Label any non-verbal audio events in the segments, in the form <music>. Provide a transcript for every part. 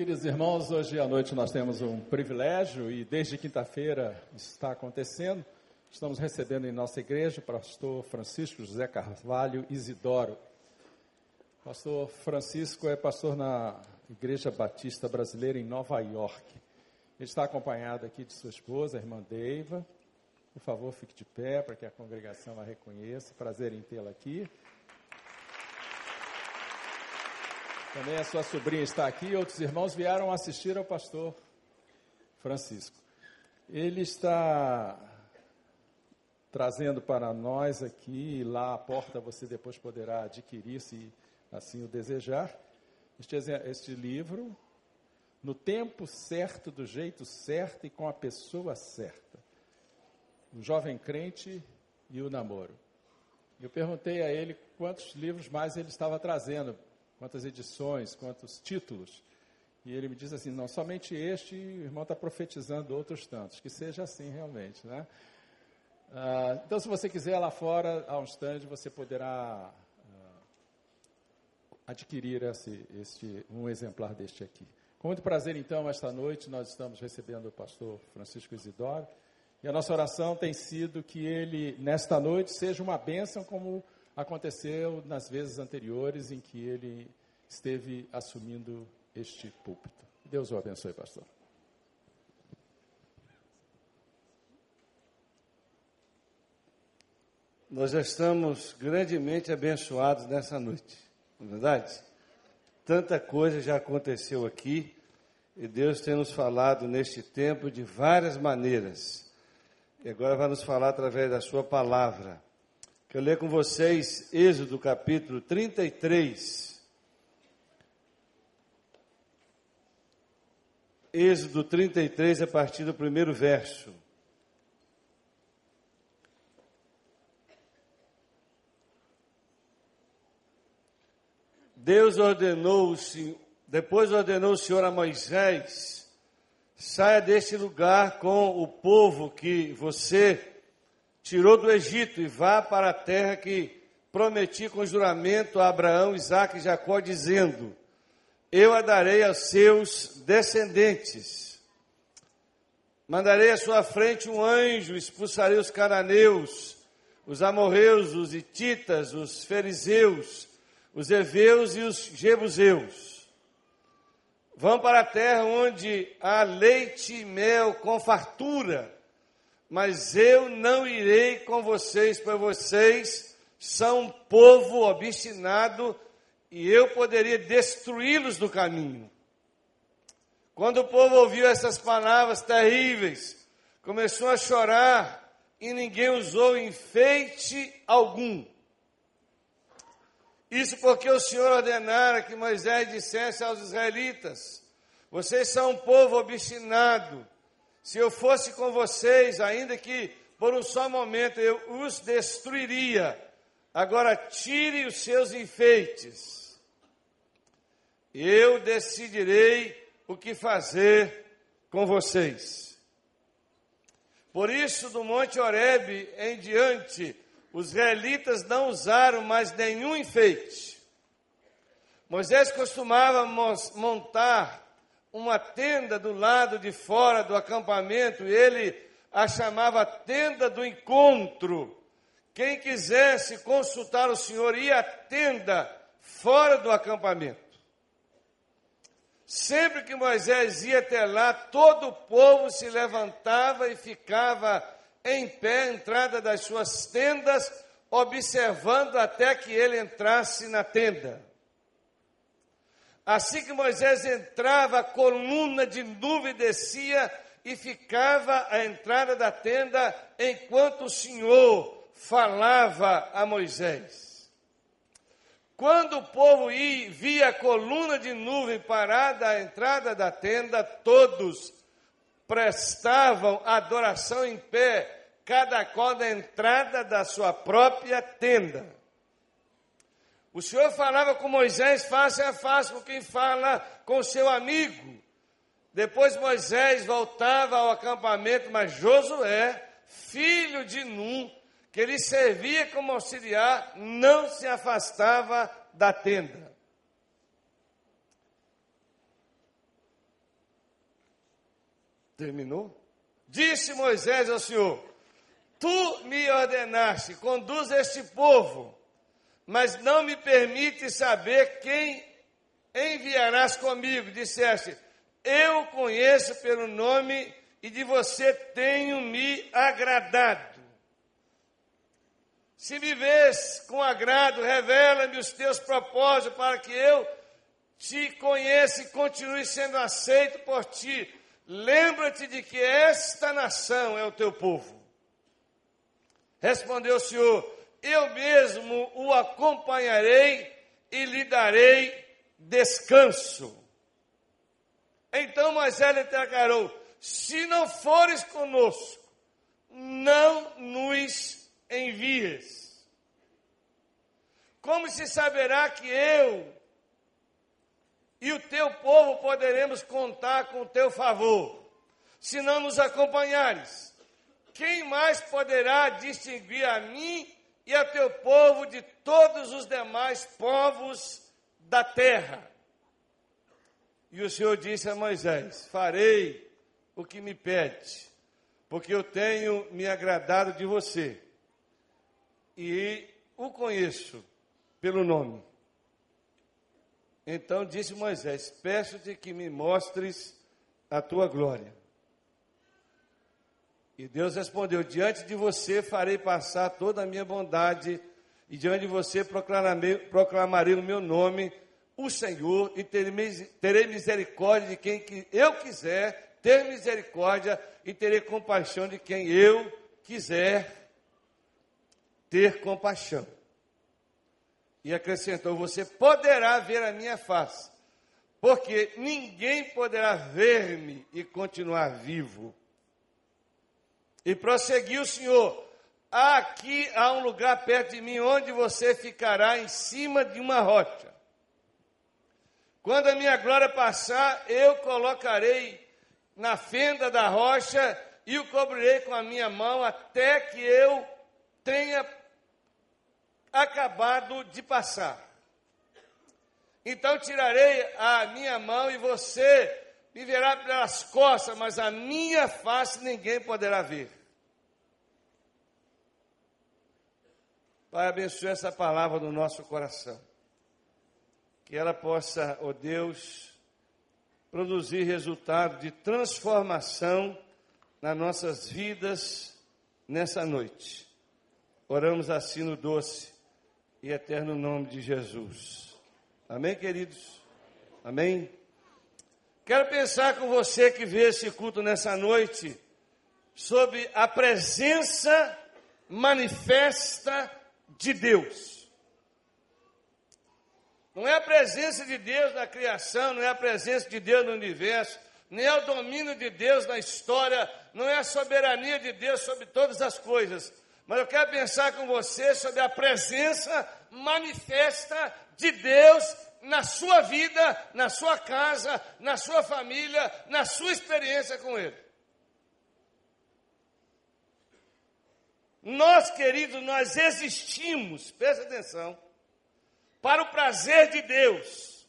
Queridos irmãos, hoje à noite nós temos um privilégio e desde quinta-feira está acontecendo. Estamos recebendo em nossa igreja o pastor Francisco José Carvalho Isidoro. Pastor Francisco é pastor na Igreja Batista Brasileira em Nova York. Ele está acompanhado aqui de sua esposa, a irmã Deiva. Por favor, fique de pé para que a congregação a reconheça. Prazer em tê-la aqui. Também a sua sobrinha está aqui. Outros irmãos vieram assistir ao pastor Francisco. Ele está trazendo para nós aqui, lá à porta você depois poderá adquirir, se assim o desejar, este, este livro, No Tempo Certo, do Jeito Certo e com a Pessoa Certa. O Jovem Crente e o Namoro. Eu perguntei a ele quantos livros mais ele estava trazendo quantas edições, quantos títulos. E ele me diz assim: não, somente este, o irmão está profetizando outros tantos. Que seja assim realmente, né? Ah, então, se você quiser lá fora, há um stand, você poderá ah, adquirir esse, um exemplar deste aqui. Com muito prazer, então, esta noite nós estamos recebendo o pastor Francisco Isidoro. E a nossa oração tem sido que ele, nesta noite, seja uma bênção como aconteceu nas vezes anteriores em que ele esteve assumindo este púlpito. Deus o abençoe, pastor. Nós já estamos grandemente abençoados nessa noite, não é verdade? Tanta coisa já aconteceu aqui e Deus tem nos falado neste tempo de várias maneiras. E agora vai nos falar através da Sua palavra. Quero ler com vocês Êxodo capítulo 33. Êxodo 33, a partir do primeiro verso. Deus ordenou, depois ordenou o Senhor a Moisés: saia deste lugar com o povo que você tirou do Egito e vá para a terra que prometi com juramento a Abraão, Isaque e Jacó, dizendo: Eu a darei aos seus descendentes. Mandarei à sua frente um anjo, expulsarei os cananeus, os amorreus, os ititas, os fariseus, os heveus e os jebuseus. Vão para a terra onde há leite e mel com fartura mas eu não irei com vocês, pois vocês são um povo obstinado e eu poderia destruí-los no caminho. Quando o povo ouviu essas palavras terríveis, começou a chorar e ninguém usou enfeite algum. Isso porque o Senhor ordenara que Moisés dissesse aos israelitas: Vocês são um povo obstinado se eu fosse com vocês, ainda que por um só momento eu os destruiria, agora tire os seus enfeites. Eu decidirei o que fazer com vocês. Por isso, do Monte Horebe em diante, os israelitas não usaram mais nenhum enfeite. Moisés costumava montar uma tenda do lado de fora do acampamento, ele a chamava tenda do encontro. Quem quisesse consultar o Senhor ia à tenda fora do acampamento. Sempre que Moisés ia até lá, todo o povo se levantava e ficava em pé à entrada das suas tendas, observando até que ele entrasse na tenda. Assim que Moisés entrava, a coluna de nuvem descia e ficava à entrada da tenda enquanto o Senhor falava a Moisés. Quando o povo ia, via a coluna de nuvem parada à entrada da tenda, todos prestavam adoração em pé, cada qual na entrada da sua própria tenda. O Senhor falava com Moisés face a face com quem fala com seu amigo. Depois Moisés voltava ao acampamento, mas Josué, filho de Num, que lhe servia como auxiliar, não se afastava da tenda. Terminou? Disse Moisés ao Senhor: Tu me ordenaste, conduz este povo, mas não me permite saber quem enviarás comigo. Disseste: Eu conheço pelo nome e de você tenho me agradado. Se me vês com agrado, revela-me os teus propósitos para que eu te conheça e continue sendo aceito por ti. Lembra-te de que esta nação é o teu povo. Respondeu o Senhor: Eu mesmo o acompanharei e lhe darei descanso. Então Moisés lhe declarou: Se não fores conosco, não nos envies. Como se saberá que eu e o teu povo poderemos contar com o teu favor, se não nos acompanhares? Quem mais poderá distinguir a mim e a teu povo de todos os demais povos da terra? E o Senhor disse a Moisés: Farei o que me pede, porque eu tenho me agradado de você e o conheço pelo nome. Então disse Moisés: Peço-te que me mostres a tua glória. E Deus respondeu: Diante de você farei passar toda a minha bondade, e diante de você proclamarei, proclamarei o meu nome, o Senhor, e terei misericórdia de quem eu quiser, ter misericórdia, e terei compaixão de quem eu quiser ter compaixão. E acrescentou: Você poderá ver a minha face, porque ninguém poderá ver-me e continuar vivo. E prosseguiu o Senhor: Aqui há um lugar perto de mim onde você ficará em cima de uma rocha. Quando a minha glória passar, eu colocarei na fenda da rocha e o cobrirei com a minha mão até que eu tenha acabado de passar. Então tirarei a minha mão e você me verá pelas costas, mas a minha face ninguém poderá ver. Pai, abençoe essa palavra no nosso coração. Que ela possa, ó oh Deus, produzir resultado de transformação nas nossas vidas nessa noite. Oramos assim no doce e eterno nome de Jesus. Amém, queridos? Amém? Quero pensar com você que vê esse culto nessa noite sobre a presença manifesta de Deus. Não é a presença de Deus na criação, não é a presença de Deus no universo, nem é o domínio de Deus na história, não é a soberania de Deus sobre todas as coisas, mas eu quero pensar com você sobre a presença manifesta de Deus na sua vida, na sua casa, na sua família, na sua experiência com Ele. Nós, queridos, nós existimos, presta atenção, para o prazer de Deus.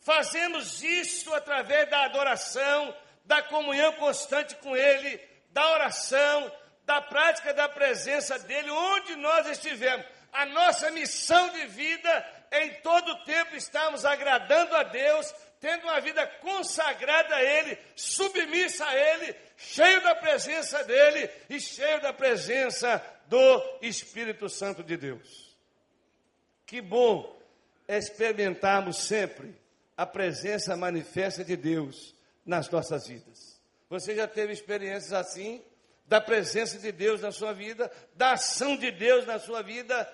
Fazemos isso através da adoração, da comunhão constante com Ele, da oração, da prática da presença dele, onde nós estivermos. A nossa missão de vida em todo tempo estarmos agradando a Deus, tendo uma vida consagrada a Ele, submissa a Ele, cheio da presença dEle e cheio da presença do Espírito Santo de Deus. Que bom experimentarmos sempre a presença manifesta de Deus nas nossas vidas. Você já teve experiências assim? da presença de Deus na sua vida, da ação de Deus na sua vida,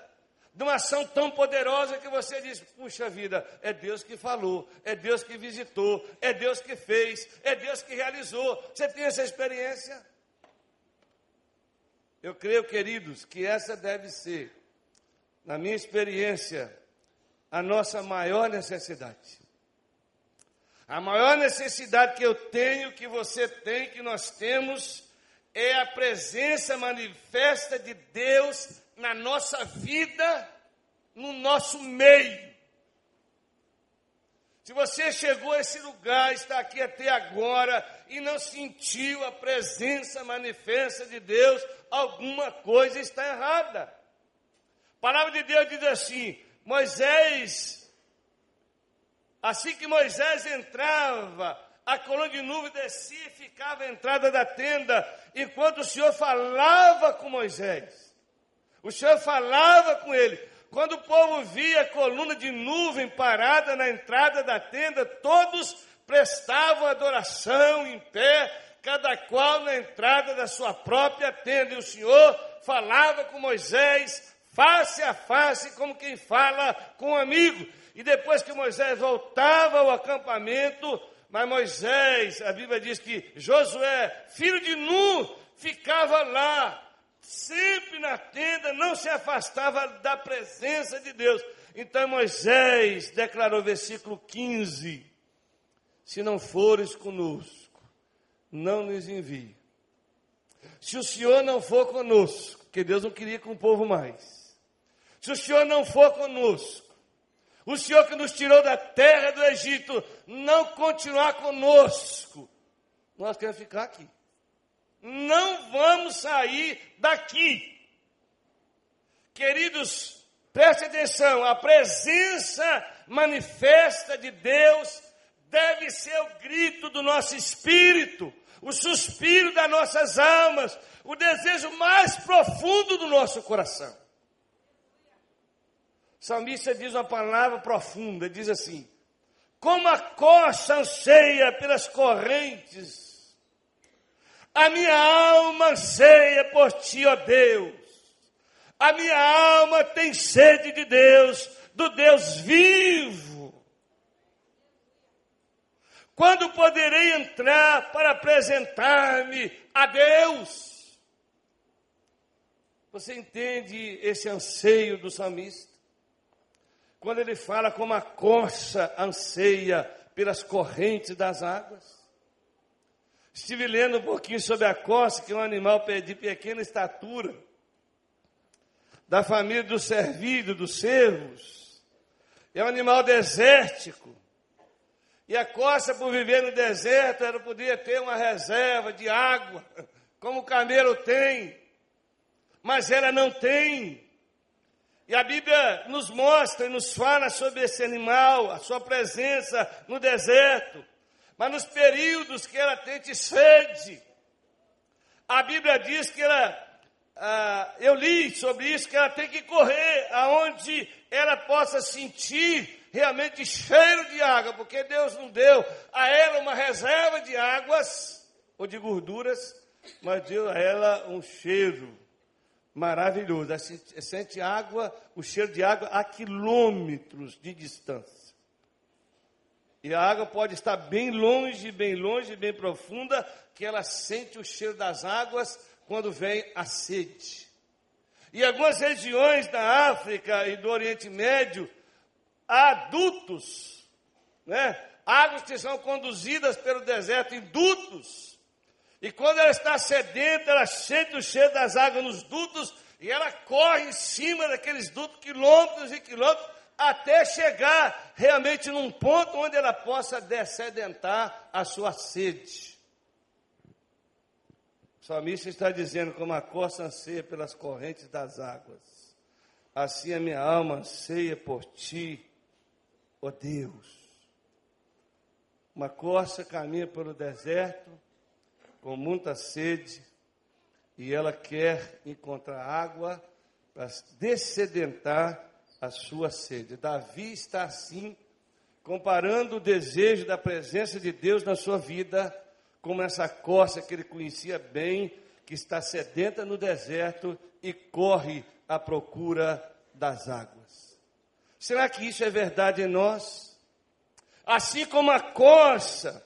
de uma ação tão poderosa que você diz: puxa vida, é Deus que falou, é Deus que visitou, é Deus que fez, é Deus que realizou. Você tem essa experiência? Eu creio, queridos, que essa deve ser, na minha experiência, a nossa maior necessidade. A maior necessidade que eu tenho, que você tem, que nós temos, é a presença manifesta de Deus na nossa vida, no nosso meio. Se você chegou a esse lugar, está aqui até agora e não sentiu a presença manifesta de Deus, alguma coisa está errada. A palavra de Deus diz assim: Moisés, assim que Moisés entrava, a coluna de nuvem descia e ficava à entrada da tenda, enquanto o Senhor falava com Moisés. O Senhor falava com ele. Quando o povo via a coluna de nuvem parada na entrada da tenda, todos prestavam adoração em pé, cada qual na entrada da sua própria tenda. E o Senhor falava com Moisés face a face, como quem fala com um amigo. E depois que Moisés voltava ao acampamento, mas Moisés, a Bíblia diz que Josué, filho de Nu, ficava lá sempre na tenda, não se afastava da presença de Deus. Então Moisés declarou, versículo 15: Se não fores conosco, não nos envie. Se o Senhor não for conosco, porque Deus não queria com o povo mais. Se o Senhor não for conosco, o Senhor que nos tirou da terra do Egito, não continuar conosco, nós queremos ficar aqui não vamos sair daqui. Queridos, preste atenção, a presença manifesta de Deus deve ser o grito do nosso espírito, o suspiro das nossas almas, o desejo mais profundo do nosso coração. O salmista diz uma palavra profunda, diz assim: Como a costa anseia pelas correntes a minha alma anseia por ti, ó Deus. A minha alma tem sede de Deus, do Deus vivo. Quando poderei entrar para apresentar-me a Deus? Você entende esse anseio do salmista? Quando ele fala como a corça anseia pelas correntes das águas. Estive lendo um pouquinho sobre a costa, que é um animal de pequena estatura, da família do cervídeo, dos cervos. É um animal desértico. E a costa, por viver no deserto, ela podia ter uma reserva de água, <laughs> como o camelo tem. Mas ela não tem. E a Bíblia nos mostra e nos fala sobre esse animal, a sua presença no deserto. Mas nos períodos que ela tente sede, a Bíblia diz que ela, ah, eu li sobre isso, que ela tem que correr aonde ela possa sentir realmente cheiro de água, porque Deus não deu a ela uma reserva de águas ou de gorduras, mas deu a ela um cheiro maravilhoso. Ela sente água, o cheiro de água a quilômetros de distância. E a água pode estar bem longe, bem longe, bem profunda, que ela sente o cheiro das águas quando vem a sede. Em algumas regiões da África e do Oriente Médio, há dutos, né? águas que são conduzidas pelo deserto em dutos. E quando ela está sedenta, ela sente o cheiro das águas nos dutos e ela corre em cima daqueles dutos, quilômetros e quilômetros, até chegar realmente num ponto onde ela possa descedentar a sua sede. O salmista está dizendo: como a costa anseia pelas correntes das águas, assim a minha alma anseia por ti, ó Deus. Uma costa caminha pelo deserto com muita sede e ela quer encontrar água para descedentar a sua sede. Davi está assim, comparando o desejo da presença de Deus na sua vida, como essa costa que ele conhecia bem, que está sedenta no deserto e corre à procura das águas. Será que isso é verdade em nós? Assim como a costa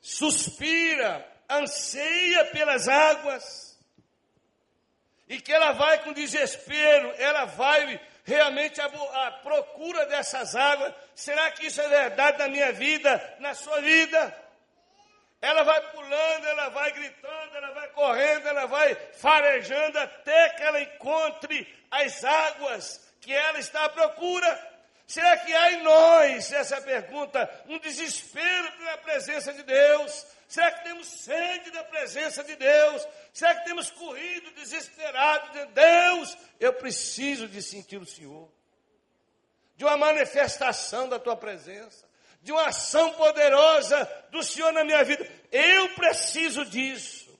suspira, anseia pelas águas, e que ela vai com desespero, ela vai realmente a, a procura dessas águas. Será que isso é verdade na minha vida, na sua vida? Ela vai pulando, ela vai gritando, ela vai correndo, ela vai farejando até que ela encontre as águas que ela está à procura. Será que há em nós, essa é pergunta, um desespero pela presença de Deus? Será que temos sede da presença de Deus? Será que temos corrido desesperado de Deus? Eu preciso de sentir o Senhor, de uma manifestação da tua presença, de uma ação poderosa do Senhor na minha vida. Eu preciso disso.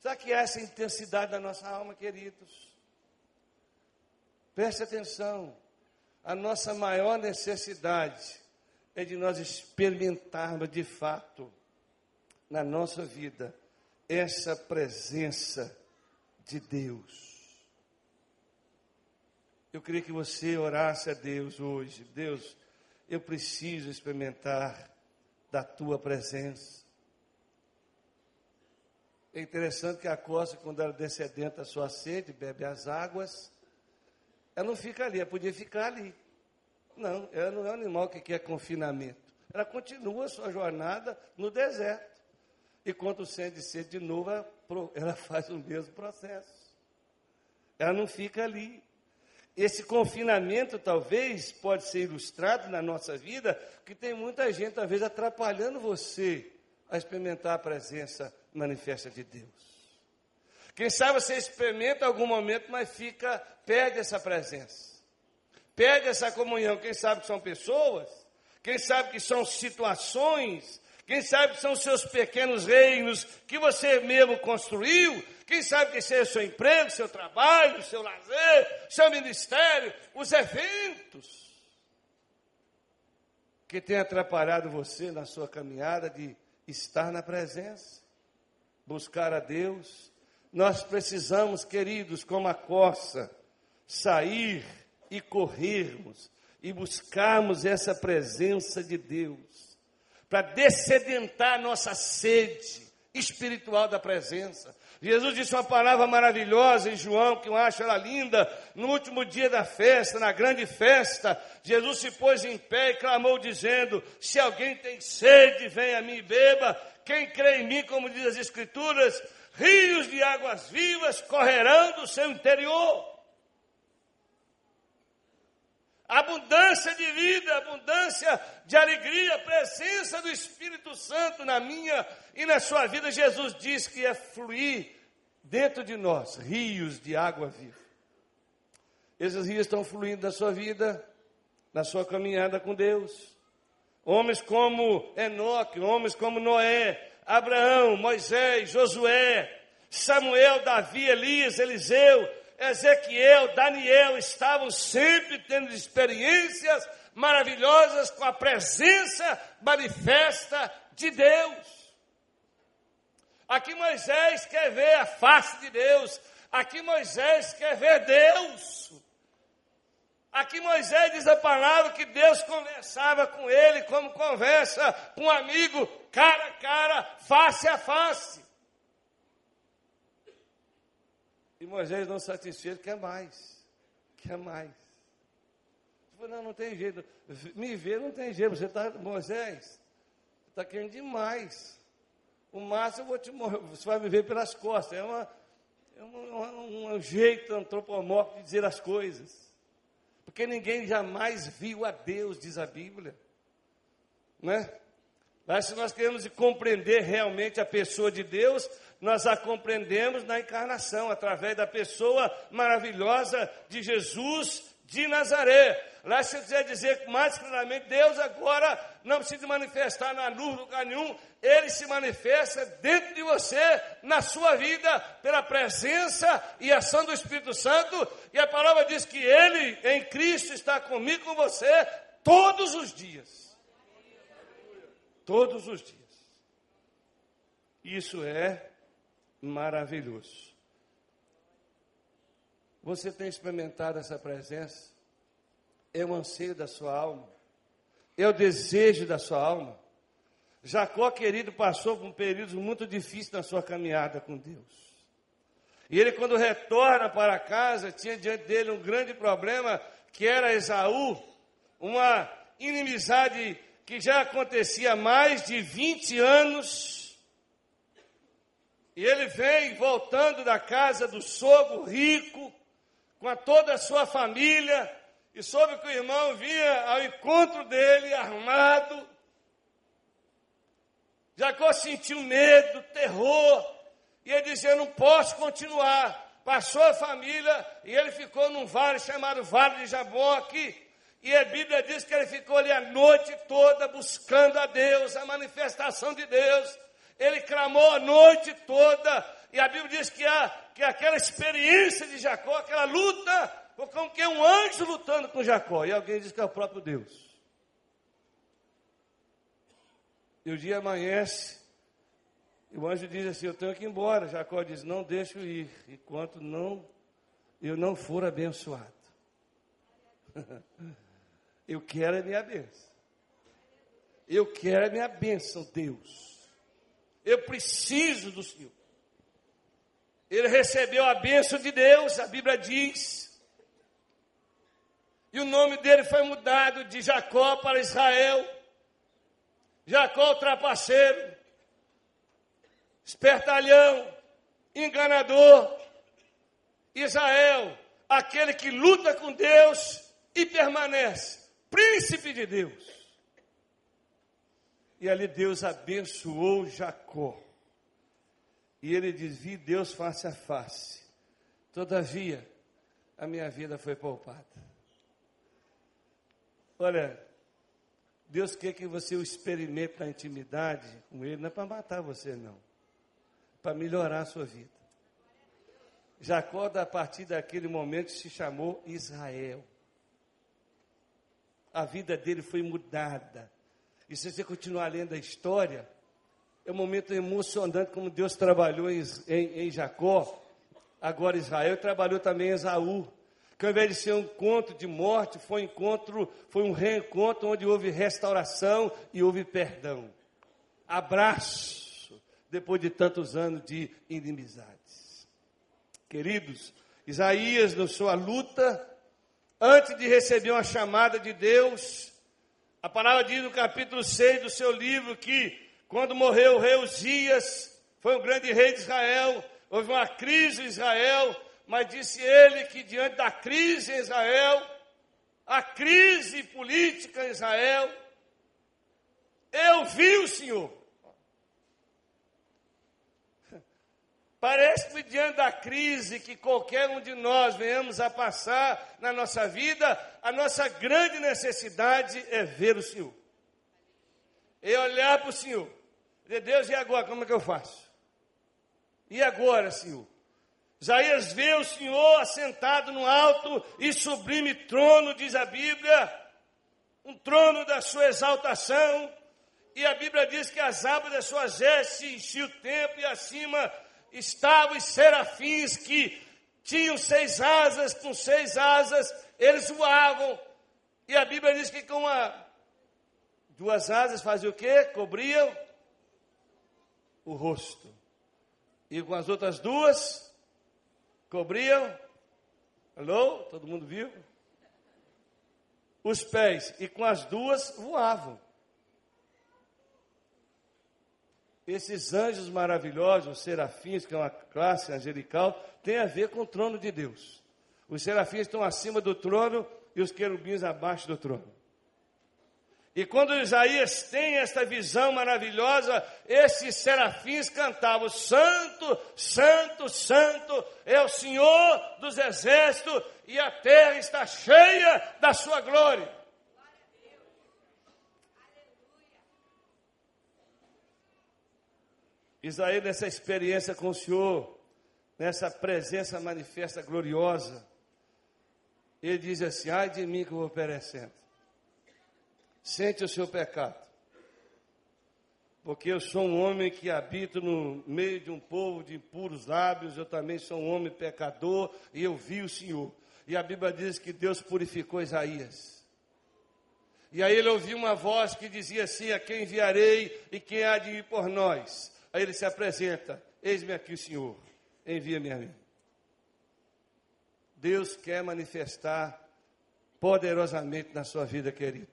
Será que essa intensidade da nossa alma, queridos? Preste atenção. A nossa maior necessidade é de nós experimentarmos de fato na nossa vida essa presença de Deus. Eu queria que você orasse a Deus hoje. Deus, eu preciso experimentar da tua presença. É interessante que a costa, quando ela descedenta a sua sede, bebe as águas, ela não fica ali, ela podia ficar ali. Não, ela não é um animal que quer confinamento. Ela continua a sua jornada no deserto. E quando sente sede de novo, <laughs> ela faz o mesmo processo. Ela não fica ali. Esse confinamento talvez pode ser ilustrado na nossa vida, que tem muita gente talvez atrapalhando você a experimentar a presença manifesta de Deus. Quem sabe você experimenta algum momento, mas fica, perde essa presença. Perde essa comunhão. Quem sabe que são pessoas, quem sabe que são situações, quem sabe são seus pequenos reinos que você mesmo construiu, quem sabe que seja seu emprego, seu trabalho, seu lazer, seu ministério, os eventos que tem atrapalhado você na sua caminhada de estar na presença, buscar a Deus. Nós precisamos, queridos, como a coça, sair e corrermos e buscarmos essa presença de Deus, para descedentar nossa sede espiritual da presença. Jesus disse uma palavra maravilhosa em João, que eu acho ela linda. No último dia da festa, na grande festa, Jesus se pôs em pé e clamou, dizendo: Se alguém tem sede, venha a mim e beba. Quem crê em mim, como diz as Escrituras, rios de águas vivas correrão do seu interior. Abundância de vida, abundância de alegria, presença do Espírito Santo na minha e na sua vida. Jesus diz que é fluir dentro de nós rios de água viva. Esses rios estão fluindo na sua vida, na sua caminhada com Deus. Homens como Enoque, homens como Noé, Abraão, Moisés, Josué, Samuel, Davi, Elias, Eliseu, Ezequiel, Daniel estavam sempre tendo experiências maravilhosas com a presença manifesta de Deus. Aqui Moisés quer ver a face de Deus. Aqui Moisés quer ver Deus. Aqui Moisés diz a palavra que Deus conversava com ele como conversa com um amigo, cara a cara, face a face. E Moisés não satisfeito, quer mais. Quer mais. Falei, não, não tem jeito. Me ver não tem jeito. Você está, Moisés, está querendo demais. O máximo eu vou te morrer. Você vai me ver pelas costas. É, uma, é um, um jeito antropomórfico de dizer as coisas. Porque ninguém jamais viu a Deus, diz a Bíblia. Né? Mas se nós queremos compreender realmente a pessoa de Deus, nós a compreendemos na encarnação, através da pessoa maravilhosa de Jesus de Nazaré. Lá se eu quiser dizer mais claramente, Deus agora não precisa manifestar na luz lugar nenhum, Ele se manifesta dentro de você, na sua vida, pela presença e ação do Espírito Santo, e a palavra diz que Ele, em Cristo, está comigo com você todos os dias. Todos os dias. Isso é maravilhoso. Você tem experimentado essa presença? É o anseio da sua alma? É o desejo da sua alma? Jacó, querido, passou por um período muito difícil na sua caminhada com Deus. E ele, quando retorna para casa, tinha diante dele um grande problema, que era Esaú, uma inimizade que já acontecia há mais de 20 anos e ele vem voltando da casa do sogro rico, com a toda a sua família, e soube que o irmão vinha ao encontro dele armado. Jacó sentiu medo, terror, e ele Eu não posso continuar. Passou a família e ele ficou num vale chamado Vale de Jaboque. E a Bíblia diz que ele ficou ali a noite toda buscando a Deus, a manifestação de Deus. Ele clamou a noite toda. E a Bíblia diz que, há, que aquela experiência de Jacó, aquela luta, foi como que um anjo lutando com Jacó. E alguém diz que é o próprio Deus. E o dia amanhece, e o anjo diz assim: Eu tenho que ir embora. Jacó diz: Não deixo ir, enquanto não eu não for abençoado. <laughs> eu quero a minha bênção. Eu quero a minha bênção, Deus. Eu preciso do Senhor. Ele recebeu a bênção de Deus, a Bíblia diz. E o nome dele foi mudado de Jacó para Israel. Jacó, o trapaceiro espertalhão, enganador. Israel, aquele que luta com Deus e permanece, príncipe de Deus. E ali Deus abençoou Jacó. E ele diz: Vi Deus face a face. Todavia, a minha vida foi poupada. Olha, Deus quer que você o experimente na intimidade com Ele, não é para matar você, não para melhorar a sua vida. Jacó, a partir daquele momento, se chamou Israel. A vida dele foi mudada. E se você continuar lendo a história, é um momento emocionante como Deus trabalhou em, em, em Jacó. Agora Israel trabalhou também em Esaú. Que ao invés de ser um encontro de morte, foi um encontro, foi um reencontro onde houve restauração e houve perdão. Abraço depois de tantos anos de inimizades. Queridos, Isaías, na sua luta, antes de receber uma chamada de Deus, a palavra diz no capítulo 6 do seu livro que, quando morreu o rei Uzias, foi um grande rei de Israel, houve uma crise em Israel, mas disse ele que diante da crise em Israel, a crise política em Israel, eu vi o Senhor. Parece que diante da crise que qualquer um de nós venhamos a passar na nossa vida, a nossa grande necessidade é ver o Senhor. E olhar para o Senhor. Dizer, Deus, e agora? Como é que eu faço? E agora, Senhor? Isaías vê o Senhor assentado no alto e sublime trono, diz a Bíblia, um trono da sua exaltação, e a Bíblia diz que as abas das suas vestes enchiam o templo e acima estavam os serafins que tinham seis asas, com seis asas, eles voavam. E a Bíblia diz que com uma, duas asas faziam o quê? Cobriam o rosto. E com as outras duas, cobriam. Alô? Todo mundo viu? Os pés. E com as duas voavam. Esses anjos maravilhosos, os serafins, que é uma classe angelical, tem a ver com o trono de Deus. Os serafins estão acima do trono e os querubins abaixo do trono. E quando Isaías tem esta visão maravilhosa, esses serafins cantavam: Santo, Santo, Santo é o Senhor dos exércitos, e a terra está cheia da sua glória. Israel, nessa experiência com o Senhor, nessa presença manifesta gloriosa, ele diz assim: ai de mim que eu vou perecendo. Sente o seu pecado. Porque eu sou um homem que habito no meio de um povo de impuros lábios, eu também sou um homem pecador, e eu vi o Senhor. E a Bíblia diz que Deus purificou Isaías. E aí ele ouviu uma voz que dizia assim: A quem enviarei e quem há de ir por nós? Aí ele se apresenta: Eis-me aqui, Senhor, envia-me a mim. Deus quer manifestar poderosamente na sua vida, querido.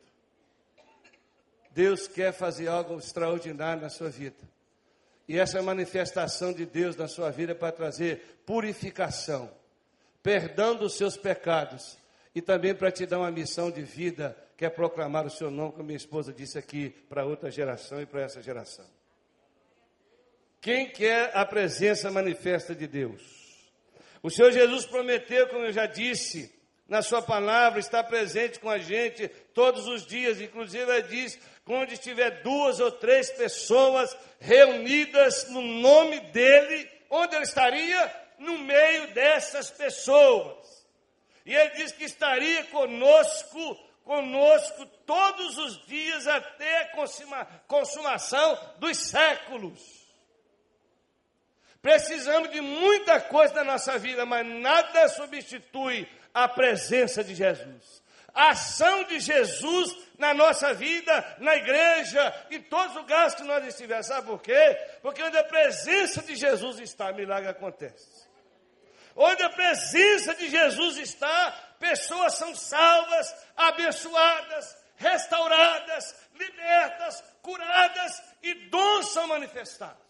Deus quer fazer algo extraordinário na sua vida. E essa manifestação de Deus na sua vida é para trazer purificação, perdão dos seus pecados e também para te dar uma missão de vida, que é proclamar o seu nome, como minha esposa disse aqui, para outra geração e para essa geração. Quem quer a presença manifesta de Deus? O Senhor Jesus prometeu, como eu já disse, na sua palavra, está presente com a gente todos os dias, inclusive ele diz, onde estiver duas ou três pessoas reunidas no nome dele, onde ele estaria? No meio dessas pessoas. E ele diz que estaria conosco, conosco todos os dias até a consuma, consumação dos séculos. Precisamos de muita coisa na nossa vida, mas nada substitui a presença de Jesus. A ação de Jesus na nossa vida, na igreja, em todos os lugares que nós estivermos. Sabe por quê? Porque onde a presença de Jesus está, milagre acontece. Onde a presença de Jesus está, pessoas são salvas, abençoadas, restauradas, libertas, curadas e dons são manifestados.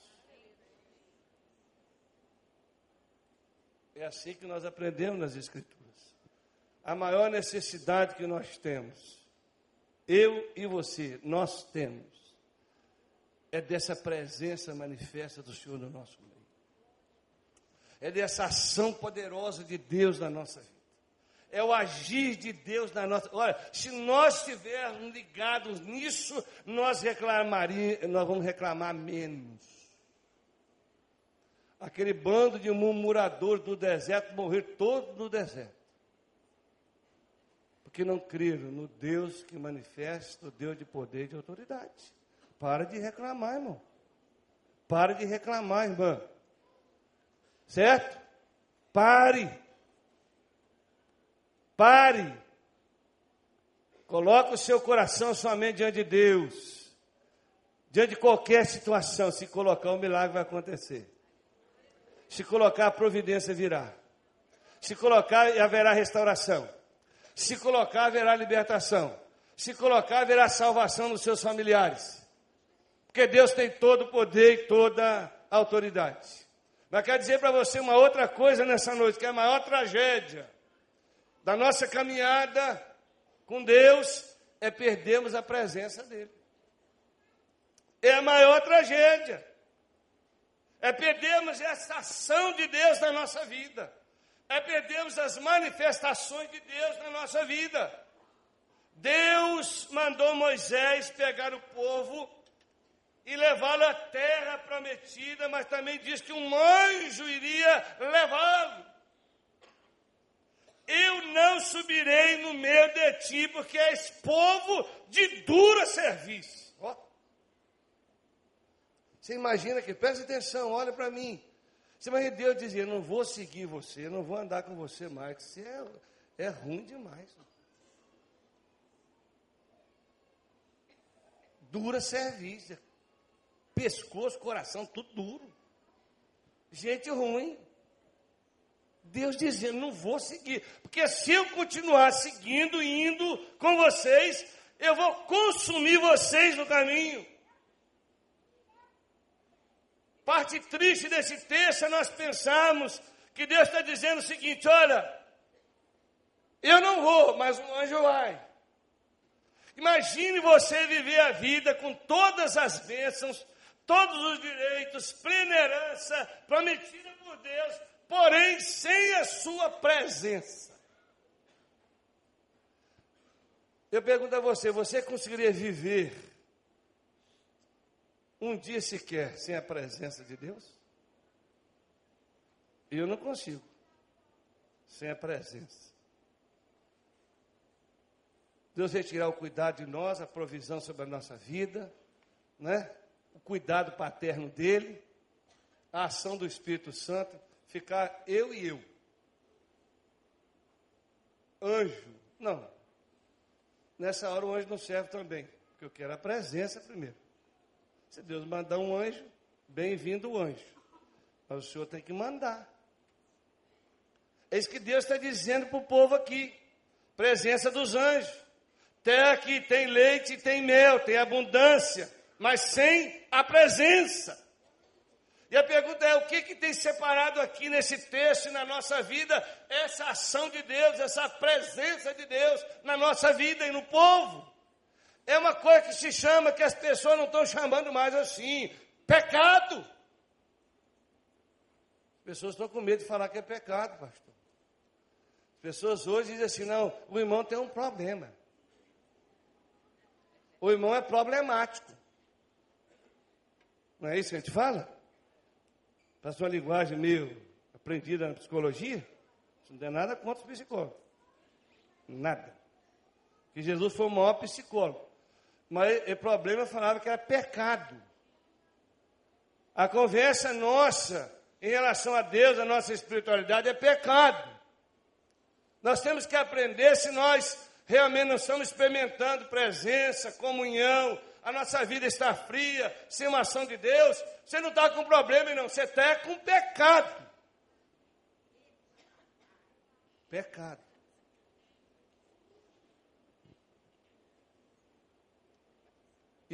É assim que nós aprendemos nas Escrituras. A maior necessidade que nós temos, eu e você, nós temos, é dessa presença manifesta do Senhor no nosso meio é dessa ação poderosa de Deus na nossa vida. É o agir de Deus na nossa. Olha, se nós estivermos ligados nisso, nós reclamaríamos, nós vamos reclamar menos. Aquele bando de murmuradores do deserto morrer todos no deserto. Porque não creram no Deus que manifesta o Deus de poder e de autoridade. Para de reclamar, irmão. Para de reclamar, irmã. Certo? Pare. Pare. Coloque o seu coração, sua mente diante de Deus. Diante de qualquer situação, se colocar, o um milagre vai acontecer. Se colocar, a providência virá. Se colocar, haverá restauração. Se colocar, haverá libertação. Se colocar, haverá salvação nos seus familiares. Porque Deus tem todo o poder e toda a autoridade. Mas quero dizer para você uma outra coisa nessa noite, que é a maior tragédia da nossa caminhada com Deus é perdermos a presença dEle. É a maior tragédia. É perdermos essa ação de Deus na nossa vida. É perdermos as manifestações de Deus na nossa vida. Deus mandou Moisés pegar o povo e levá-lo à terra prometida, mas também diz que um anjo iria levá-lo. Eu não subirei no meio de ti, porque és povo de dura serviço. Você imagina que, presta atenção, olha para mim. Você imagina Deus dizia, não vou seguir você, não vou andar com você mais. Isso é, é ruim demais. Dura serviço pescoço, coração, tudo duro. Gente ruim. Deus dizendo, não vou seguir. Porque se eu continuar seguindo, indo com vocês, eu vou consumir vocês no caminho. Parte triste desse texto é nós pensarmos que Deus está dizendo o seguinte: olha, eu não vou, mas um anjo vai. Imagine você viver a vida com todas as bênçãos, todos os direitos, plena herança prometida por Deus, porém sem a sua presença. Eu pergunto a você: você conseguiria viver um dia sequer sem a presença de Deus? Eu não consigo, sem a presença. Deus retirar o cuidado de nós, a provisão sobre a nossa vida, né? o cuidado paterno dele, a ação do Espírito Santo, ficar eu e eu. Anjo, não. Nessa hora o anjo não serve também, porque eu quero a presença primeiro. Se Deus mandar um anjo, bem-vindo o anjo. Mas o Senhor tem que mandar. É isso que Deus está dizendo para o povo aqui. Presença dos anjos. Terra que tem leite tem mel, tem abundância mas sem a presença. E a pergunta é: o que, que tem separado aqui nesse texto e na nossa vida essa ação de Deus, essa presença de Deus na nossa vida e no povo? É uma coisa que se chama, que as pessoas não estão chamando mais assim, pecado. As pessoas estão com medo de falar que é pecado, pastor. As pessoas hoje dizem assim: não, o irmão tem um problema. O irmão é problemático. Não é isso que a gente fala? Para sua linguagem meio aprendida na psicologia, não tem nada contra os psicólogos. Nada. Que Jesus foi o maior psicólogo. Mas o problema falava que era pecado. A conversa nossa em relação a Deus, a nossa espiritualidade, é pecado. Nós temos que aprender se nós realmente não estamos experimentando presença, comunhão, a nossa vida está fria, sem uma ação de Deus, você não está com problema, não, você está com pecado. Pecado.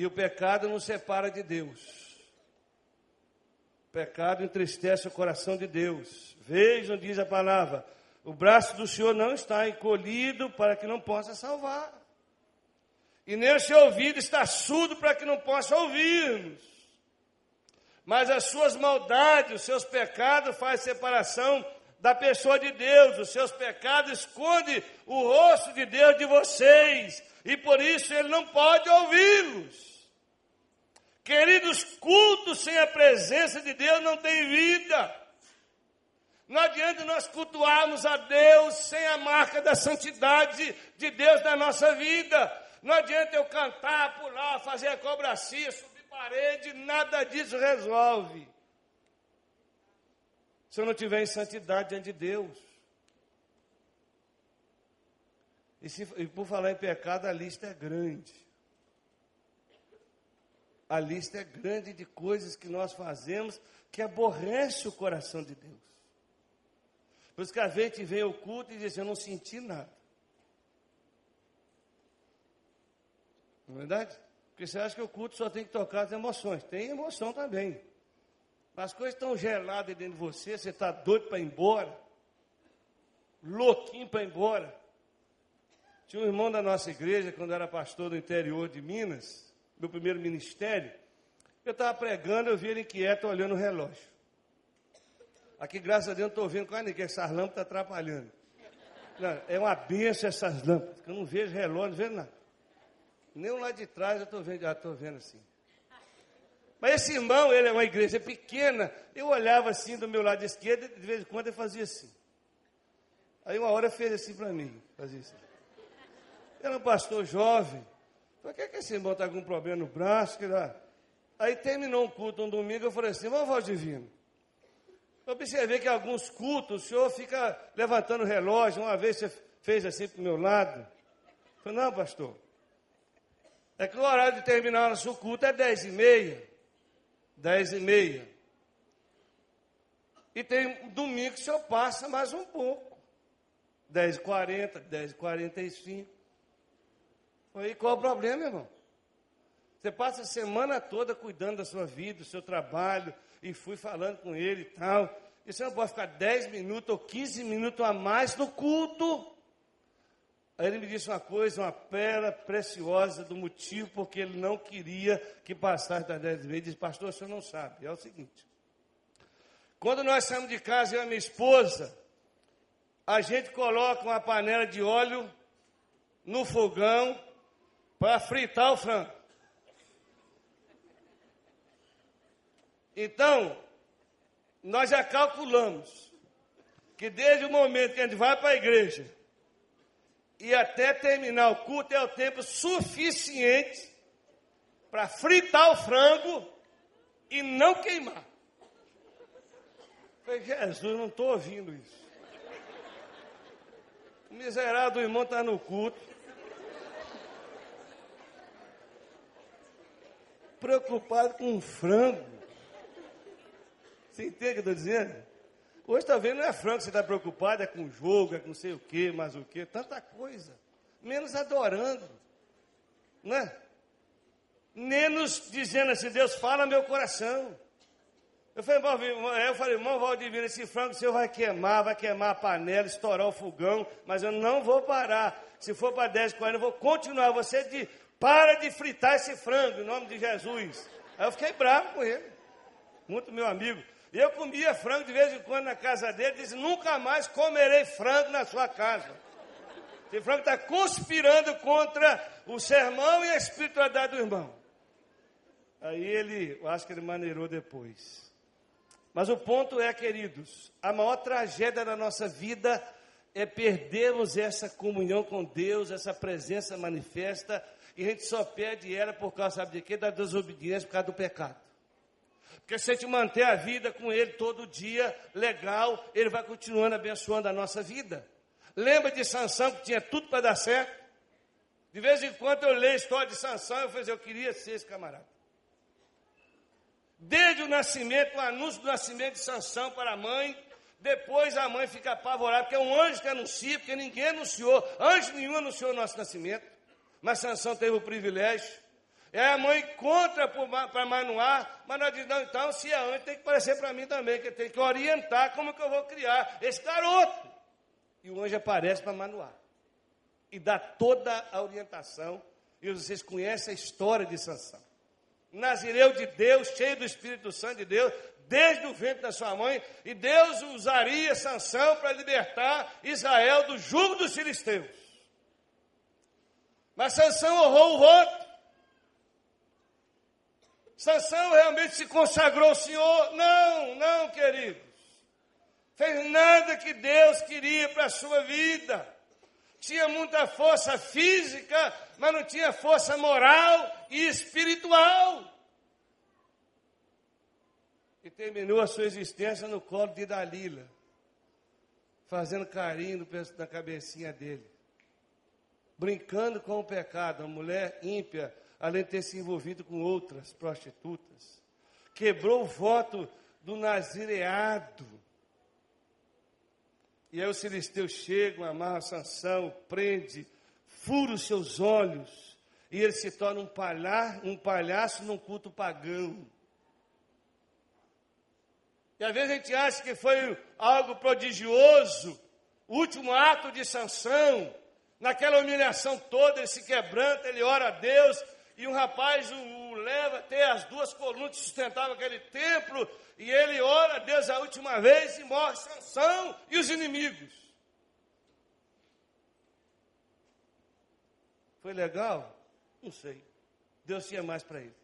E o pecado nos separa de Deus. O pecado entristece o coração de Deus. Vejam, diz a palavra, o braço do Senhor não está encolhido para que não possa salvar e nem o seu ouvido está surdo para que não possa ouvir-nos. Mas as suas maldades, os seus pecados fazem separação da pessoa de Deus. Os seus pecados escondem o rosto de Deus de vocês. E por isso ele não pode ouvi-los. Queridos, cultos sem a presença de Deus não tem vida. Não adianta nós cultuarmos a Deus sem a marca da santidade de Deus na nossa vida. Não adianta eu cantar, pular, fazer a cobracia, subir parede, nada disso resolve. Se eu não tiver em santidade diante de Deus. E, se, e por falar em pecado, a lista é grande. A lista é grande de coisas que nós fazemos que aborrece o coração de Deus. Por isso que a gente vem ao culto e diz: Eu não senti nada. Não é verdade? Porque você acha que o culto só tem que tocar as emoções. Tem emoção também. As coisas estão geladas dentro de você, você está doido para ir embora. Louquinho para ir embora. Tinha um irmão da nossa igreja, quando era pastor do interior de Minas, meu primeiro ministério. Eu estava pregando, eu vi ele inquieto olhando o relógio. Aqui, graças a Deus, não estou vendo quase ninguém, essas lâmpadas estão atrapalhando. Não, é uma benção essas lâmpadas, que eu não vejo relógio, não vejo nada. Nem lá de trás eu estou vendo, já estou vendo assim. Mas esse irmão, ele é uma igreja pequena. Eu olhava assim do meu lado esquerdo, de vez em quando ele fazia assim. Aí uma hora fez assim para mim, fazia assim. Era um pastor jovem. Por que esse irmão está com problema no braço? Que dá? Aí terminou um culto um domingo, eu falei assim, vamos voz divina. Eu observei que alguns cultos, o senhor fica levantando o relógio, uma vez você fez assim para o meu lado. Eu falei, não, pastor. É que o horário de terminar o nosso culto é dez e meia. Dez e meia. E tem domingo que o senhor passa mais um pouco. Dez e quarenta, dez e quarenta e cinco. Aí qual o problema, irmão? Você passa a semana toda cuidando da sua vida, do seu trabalho, e fui falando com ele e tal. E você não pode ficar 10 minutos ou 15 minutos a mais no culto. Aí ele me disse uma coisa, uma pérola preciosa do motivo porque ele não queria que passasse das dez vezes. Ele disse, pastor, o senhor não sabe. É o seguinte. Quando nós saímos de casa, eu e a minha esposa, a gente coloca uma panela de óleo no fogão para fritar o frango. Então, nós já calculamos que desde o momento que a gente vai para a igreja, e até terminar o culto é o tempo suficiente para fritar o frango e não queimar. falei, Jesus, não estou ouvindo isso. O miserável irmão está no culto. Preocupado com um frango. Você entende o que eu estou dizendo? Hoje talvez não é franco, você está preocupado, é com jogo, é com sei o que, mais o que, tanta coisa. Menos adorando. Não é? Menos dizendo assim, Deus fala meu coração. Eu falei, irmão, eu falei, irmão Valdivino, esse frango seu vai queimar, vai queimar a panela, estourar o fogão, mas eu não vou parar. Se for para 10, 40, eu vou continuar. Você de, para de fritar esse frango, em nome de Jesus. Aí eu fiquei bravo com ele. Muito meu amigo. E eu comia frango de vez em quando na casa dele, disse, nunca mais comerei frango na sua casa. Esse frango está conspirando contra o sermão e a espiritualidade do irmão. Aí ele, eu acho que ele maneirou depois. Mas o ponto é, queridos, a maior tragédia da nossa vida é perdermos essa comunhão com Deus, essa presença manifesta, e a gente só perde ela por causa, sabe de quê? Da desobediência, por causa do pecado. Porque se a gente manter a vida com Ele todo dia, legal, Ele vai continuando abençoando a nossa vida. Lembra de Sansão que tinha tudo para dar certo? De vez em quando eu leio a história de Sansão, eu falei, eu queria ser esse camarada. Desde o nascimento, o anúncio do nascimento de Sansão para a mãe, depois a mãe fica apavorada, porque é um anjo que anuncia, porque ninguém anunciou, anjo nenhum anunciou o nosso nascimento, mas Sansão teve o privilégio. E aí a mãe contra para Manoá, mas nós diz, não, então se é anjo, tem que parecer para mim também, que tem que orientar como que eu vou criar esse garoto. E o anjo aparece para Manoá. E dá toda a orientação. E vocês conhecem a história de Sansão nazireu de Deus, cheio do Espírito Santo de Deus, desde o ventre da sua mãe, e Deus usaria Sansão para libertar Israel do jugo dos filisteus. Mas Sansão honrou o voto. Sansão realmente se consagrou ao Senhor? Não, não, queridos. Fez nada que Deus queria para a sua vida. Tinha muita força física, mas não tinha força moral e espiritual. E terminou a sua existência no colo de Dalila, fazendo carinho na cabecinha dele, brincando com o pecado, uma mulher ímpia, além de ter se envolvido com outras prostitutas. Quebrou o voto do nazireado. E aí os filisteus chegam, amarram Sansão, prende, fura os seus olhos e ele se torna um, palha, um palhaço num culto pagão. E às vezes a gente acha que foi algo prodigioso, o último ato de sanção, naquela humilhação toda, ele se quebranta, ele ora a Deus, e um rapaz o, o leva até as duas colunas que sustentavam aquele templo, e ele ora a Deus a última vez e morre Sansão e os inimigos. Foi legal? Não sei. Deus tinha mais para ele.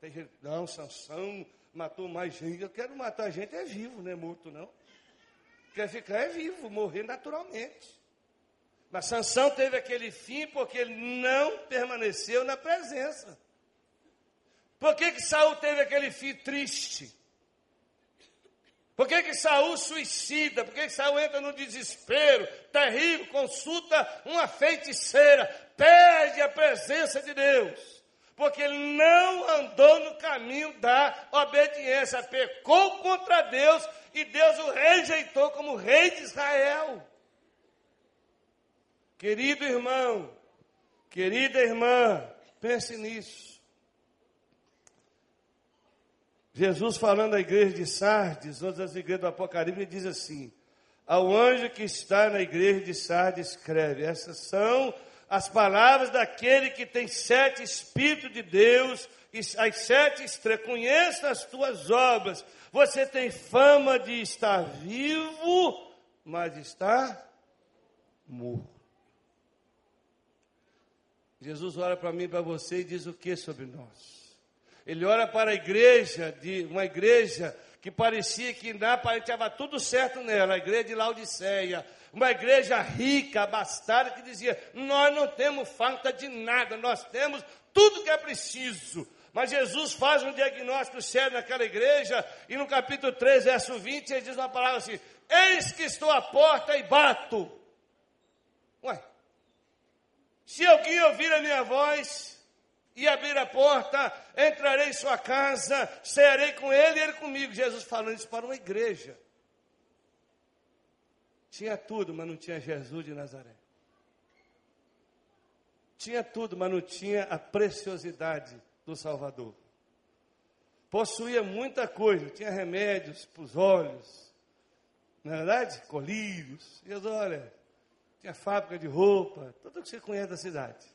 Tem gente, não, Sansão matou mais gente. Eu quero matar gente é vivo, não é morto, não. Quer ficar é vivo, morrer naturalmente. Mas Sansão teve aquele fim porque ele não permaneceu na presença. Por que, que Saul teve aquele fim triste? Por que, que Saul suicida? Por que, que Saul entra no desespero terrível, consulta uma feiticeira, perde a presença de Deus? Porque ele não andou no caminho da obediência, pecou contra Deus e Deus o rejeitou como rei de Israel. Querido irmão, querida irmã, pense nisso. Jesus falando à igreja de Sardes, outras igrejas do Apocalipse, diz assim: Ao anjo que está na igreja de Sardes, escreve: Essas são as palavras daquele que tem sete Espíritos de Deus as sete estrelas. Conheça as tuas obras. Você tem fama de estar vivo, mas está morto. Jesus olha para mim e para você e diz o que sobre nós? Ele olha para a igreja, de uma igreja que parecia que estava tudo certo nela, a igreja de Laodiceia, uma igreja rica, abastada, que dizia: Nós não temos falta de nada, nós temos tudo que é preciso. Mas Jesus faz um diagnóstico sério naquela igreja, e no capítulo 3, verso 20, ele diz uma palavra assim: Eis que estou à porta e bato. Ué, se alguém ouvir a minha voz e abrir a porta, entrarei em sua casa, cearei com ele e ele comigo. Jesus falando isso para uma igreja. Tinha tudo, mas não tinha Jesus de Nazaré. Tinha tudo, mas não tinha a preciosidade do Salvador. possuía muita coisa, tinha remédios para os olhos, não é verdade? Colírios. E olha, tinha fábrica de roupa, tudo que você conhece da cidade.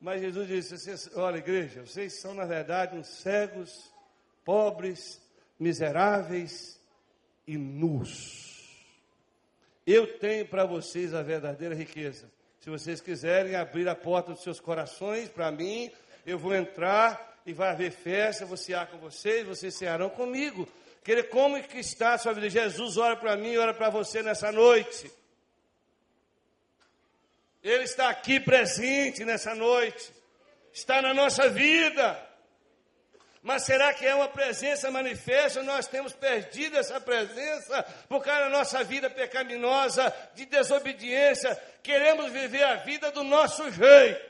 Mas Jesus disse: Olha, igreja, vocês são, na verdade, uns cegos, pobres, miseráveis e nus. Eu tenho para vocês a verdadeira riqueza. Se vocês quiserem abrir a porta dos seus corações para mim, eu vou entrar e vai haver festa, vou cear com vocês, vocês cearão comigo. Querer como que está a sua vida? Jesus ora para mim, ora para você nessa noite. Ele está aqui presente nessa noite. Está na nossa vida. Mas será que é uma presença manifesta? Nós temos perdido essa presença por causa da nossa vida pecaminosa, de desobediência. Queremos viver a vida do nosso jeito.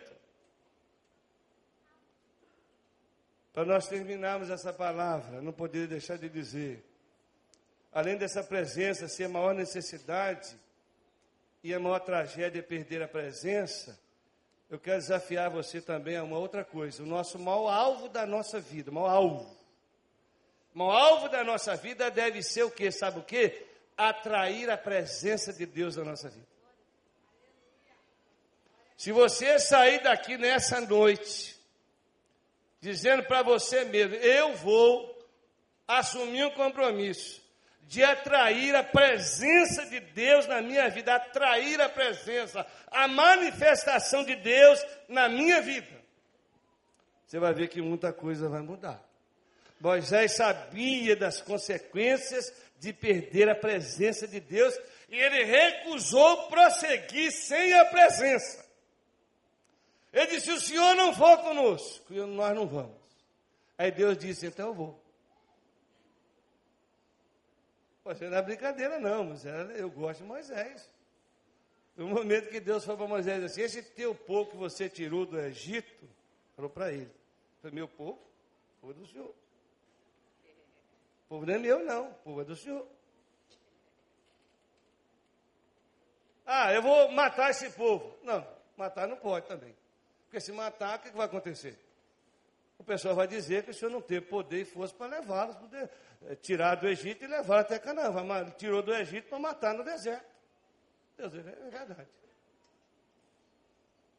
Para nós terminarmos essa palavra, não poderia deixar de dizer: além dessa presença ser a maior necessidade e a maior tragédia é perder a presença, eu quero desafiar você também a uma outra coisa. O nosso maior alvo da nossa vida, maior alvo. Maior alvo da nossa vida deve ser o que? Sabe o que? Atrair a presença de Deus na nossa vida. Se você sair daqui nessa noite, dizendo para você mesmo: eu vou assumir um compromisso de atrair a presença de Deus na minha vida, atrair a presença, a manifestação de Deus na minha vida. Você vai ver que muita coisa vai mudar. Moisés sabia das consequências de perder a presença de Deus e ele recusou prosseguir sem a presença. Ele disse: O Senhor não for conosco, e nós não vamos. Aí Deus disse: Então eu vou. Não é brincadeira, não, eu gosto de Moisés. No momento que Deus falou para Moisés assim: Esse teu povo que você tirou do Egito, falou para ele: Foi meu povo, povo do Senhor. O povo não é meu, não, o povo é do Senhor. Ah, eu vou matar esse povo. Não, matar não pode também. Porque se matar, o que vai acontecer? O pessoal vai dizer que o senhor não teve poder e força para levá-los, eh, tirar do Egito e levar até Canaã. Tirou do Egito para matar no deserto. Deus, é verdade.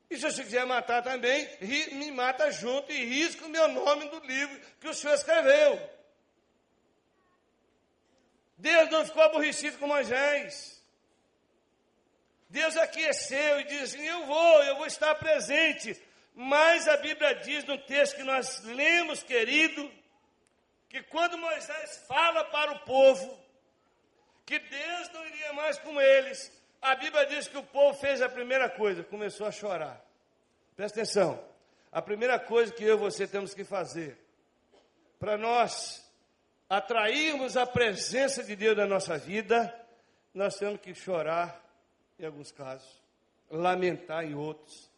E se você quiser matar também, me mata junto e risca o meu nome do livro que o senhor escreveu. Deus não ficou aborrecido com Moisés. Deus aqueceu e disse assim: Eu vou, eu vou estar presente. Mas a Bíblia diz no texto que nós lemos, querido, que quando Moisés fala para o povo que Deus não iria mais com eles, a Bíblia diz que o povo fez a primeira coisa, começou a chorar. Presta atenção. A primeira coisa que eu e você temos que fazer para nós atrairmos a presença de Deus na nossa vida, nós temos que chorar em alguns casos, lamentar em outros.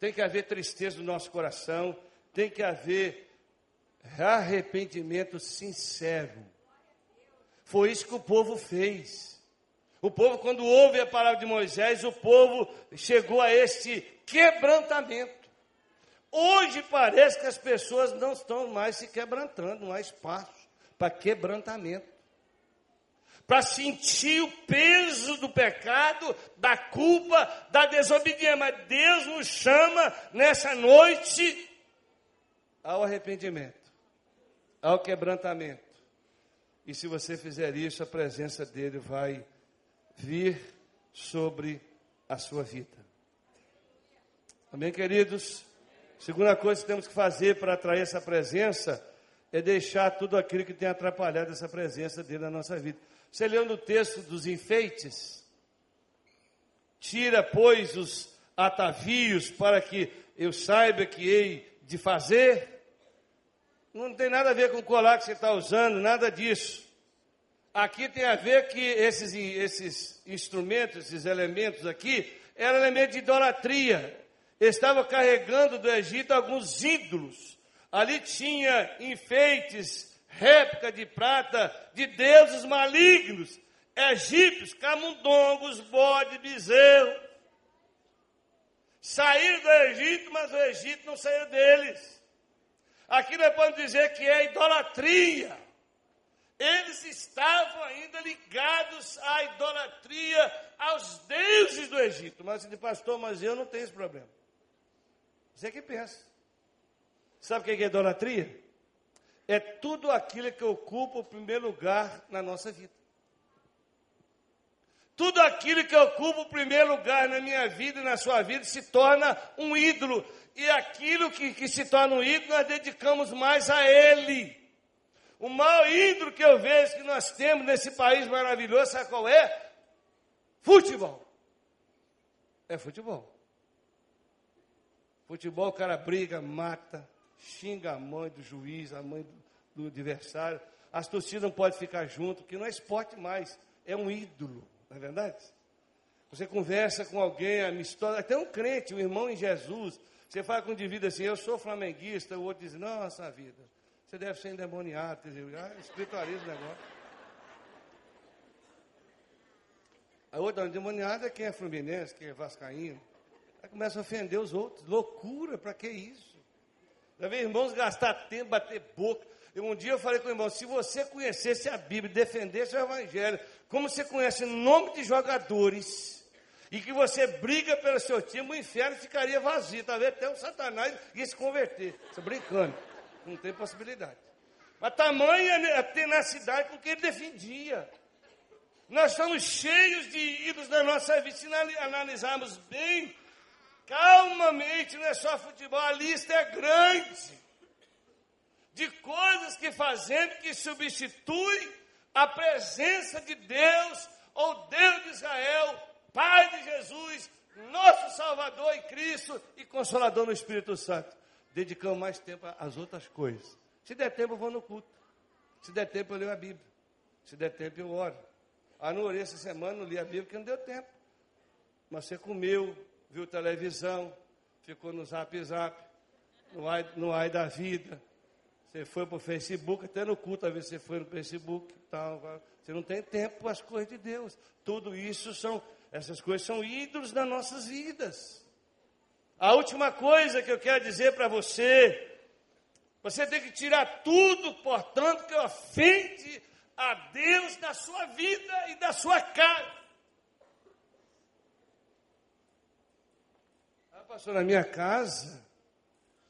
Tem que haver tristeza no nosso coração, tem que haver arrependimento sincero. Foi isso que o povo fez. O povo, quando ouve a palavra de Moisés, o povo chegou a este quebrantamento. Hoje parece que as pessoas não estão mais se quebrantando, não há espaço para quebrantamento. Para sentir o peso do pecado, da culpa, da desobediência. Mas Deus nos chama nessa noite ao arrependimento ao quebrantamento. E se você fizer isso, a presença dele vai vir sobre a sua vida. Amém, queridos? Segunda coisa que temos que fazer para atrair essa presença é deixar tudo aquilo que tem atrapalhado essa presença dele na nossa vida. Você leu no texto dos enfeites? Tira, pois, os atavios para que eu saiba que hei de fazer. Não tem nada a ver com o colar que você está usando, nada disso. Aqui tem a ver que esses, esses instrumentos, esses elementos aqui, eram elementos de idolatria. Estava carregando do Egito alguns ídolos. Ali tinha enfeites, réplica de prata de deuses malignos, egípcios, camundongos, bode, bezerro. Saíram do Egito, mas o Egito não saiu deles. Aqui nós podemos dizer que é idolatria. Eles estavam ainda ligados à idolatria, aos deuses do Egito. Mas de pastor, mas eu não tenho esse problema. Você que pensa. Sabe o que é idolatria? É tudo aquilo que ocupa o primeiro lugar na nossa vida. Tudo aquilo que ocupa o primeiro lugar na minha vida e na sua vida se torna um ídolo. E aquilo que, que se torna um ídolo, nós dedicamos mais a ele. O maior ídolo que eu vejo que nós temos nesse país maravilhoso, sabe qual é? Futebol. É futebol. Futebol, o cara briga, mata, xinga a mãe do juiz, a mãe do, do adversário. As torcidas não podem ficar junto, porque não é esporte mais, é um ídolo, não é verdade? Você conversa com alguém amistoso, até um crente, um irmão em Jesus. Você fala com um indivíduo assim, eu sou flamenguista, o outro diz, nossa vida, você deve ser endemoniado, quer dizer, ah, espiritualismo o negócio. A outra endemoniada é quem é fluminense, quem é vascaíno. Aí começa a ofender os outros. Loucura, para que isso? Já vê irmãos gastar tempo, bater boca. Eu, um dia eu falei com o irmão, se você conhecesse a Bíblia, defendesse o Evangelho, como você conhece o nome de jogadores, e que você briga pelo seu time, o inferno ficaria vazio. Talvez até o Satanás ia se converter. Estou brincando não tem possibilidade. Mas tamanha a tenacidade com que ele defendia. Nós estamos cheios de ídolos na nossa vida. Se analisarmos bem, calmamente, não é só futebol, a lista é grande de coisas que fazemos que substituem a presença de Deus, ou Deus de Israel, Pai de Jesus, nosso Salvador em Cristo e Consolador no Espírito Santo dedicamos mais tempo às outras coisas. Se der tempo, eu vou no culto. Se der tempo, eu leio a Bíblia. Se der tempo, eu oro. Ah, não orei essa semana, não li a Bíblia, porque não deu tempo. Mas você comeu, viu televisão, ficou no zap zap, no ai, no ai da vida. Você foi para o Facebook, até no culto, às vezes você foi no Facebook tal. Você não tem tempo para as coisas de Deus. Tudo isso são, essas coisas são ídolos das nossas vidas. A última coisa que eu quero dizer para você, você tem que tirar tudo, portanto, que ofende a Deus da sua vida e da sua casa. Pastor, na minha casa,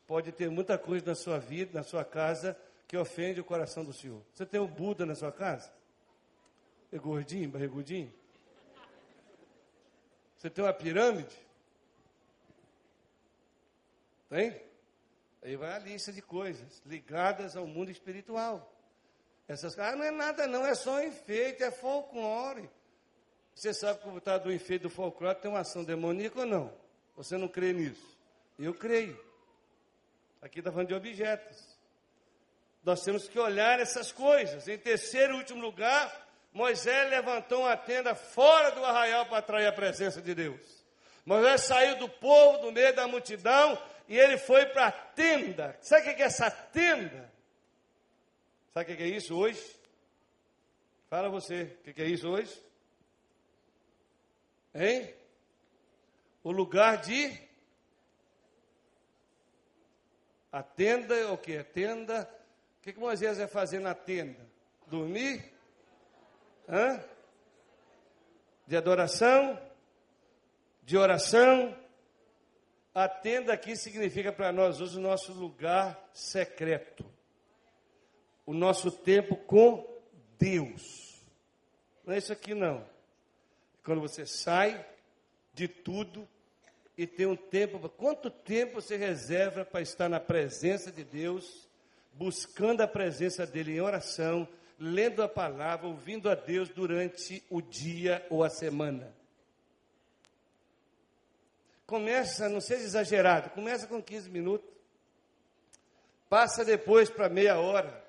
pode ter muita coisa na sua vida, na sua casa, que ofende o coração do Senhor. Você tem um Buda na sua casa? É gordinho, barrigudinho? Você tem uma pirâmide? Tem? Aí vai a lista de coisas ligadas ao mundo espiritual. Essas ah, não é nada não, é só enfeite, é folclore. Você sabe que o do enfeite do folclore tem uma ação demoníaca ou não? Você não crê nisso? Eu creio. Aqui está falando de objetos. Nós temos que olhar essas coisas. Em terceiro e último lugar, Moisés levantou uma tenda fora do arraial para atrair a presença de Deus. Moisés saiu do povo, do meio da multidão, e ele foi para a tenda. Sabe o que é essa tenda? Sabe o que é isso hoje? Fala você, o que é isso hoje? Hein? O lugar de. A tenda é o que? A tenda. O que, que Moisés vai fazer na tenda? Dormir? Hã? De adoração? De oração? A tenda aqui significa para nós hoje o nosso lugar secreto. O nosso tempo com Deus. Não é isso aqui não. Quando você sai de tudo e tem um tempo, quanto tempo você reserva para estar na presença de Deus, buscando a presença dele em oração, lendo a palavra, ouvindo a Deus durante o dia ou a semana? Começa, não seja exagerado, começa com 15 minutos. Passa depois para meia hora.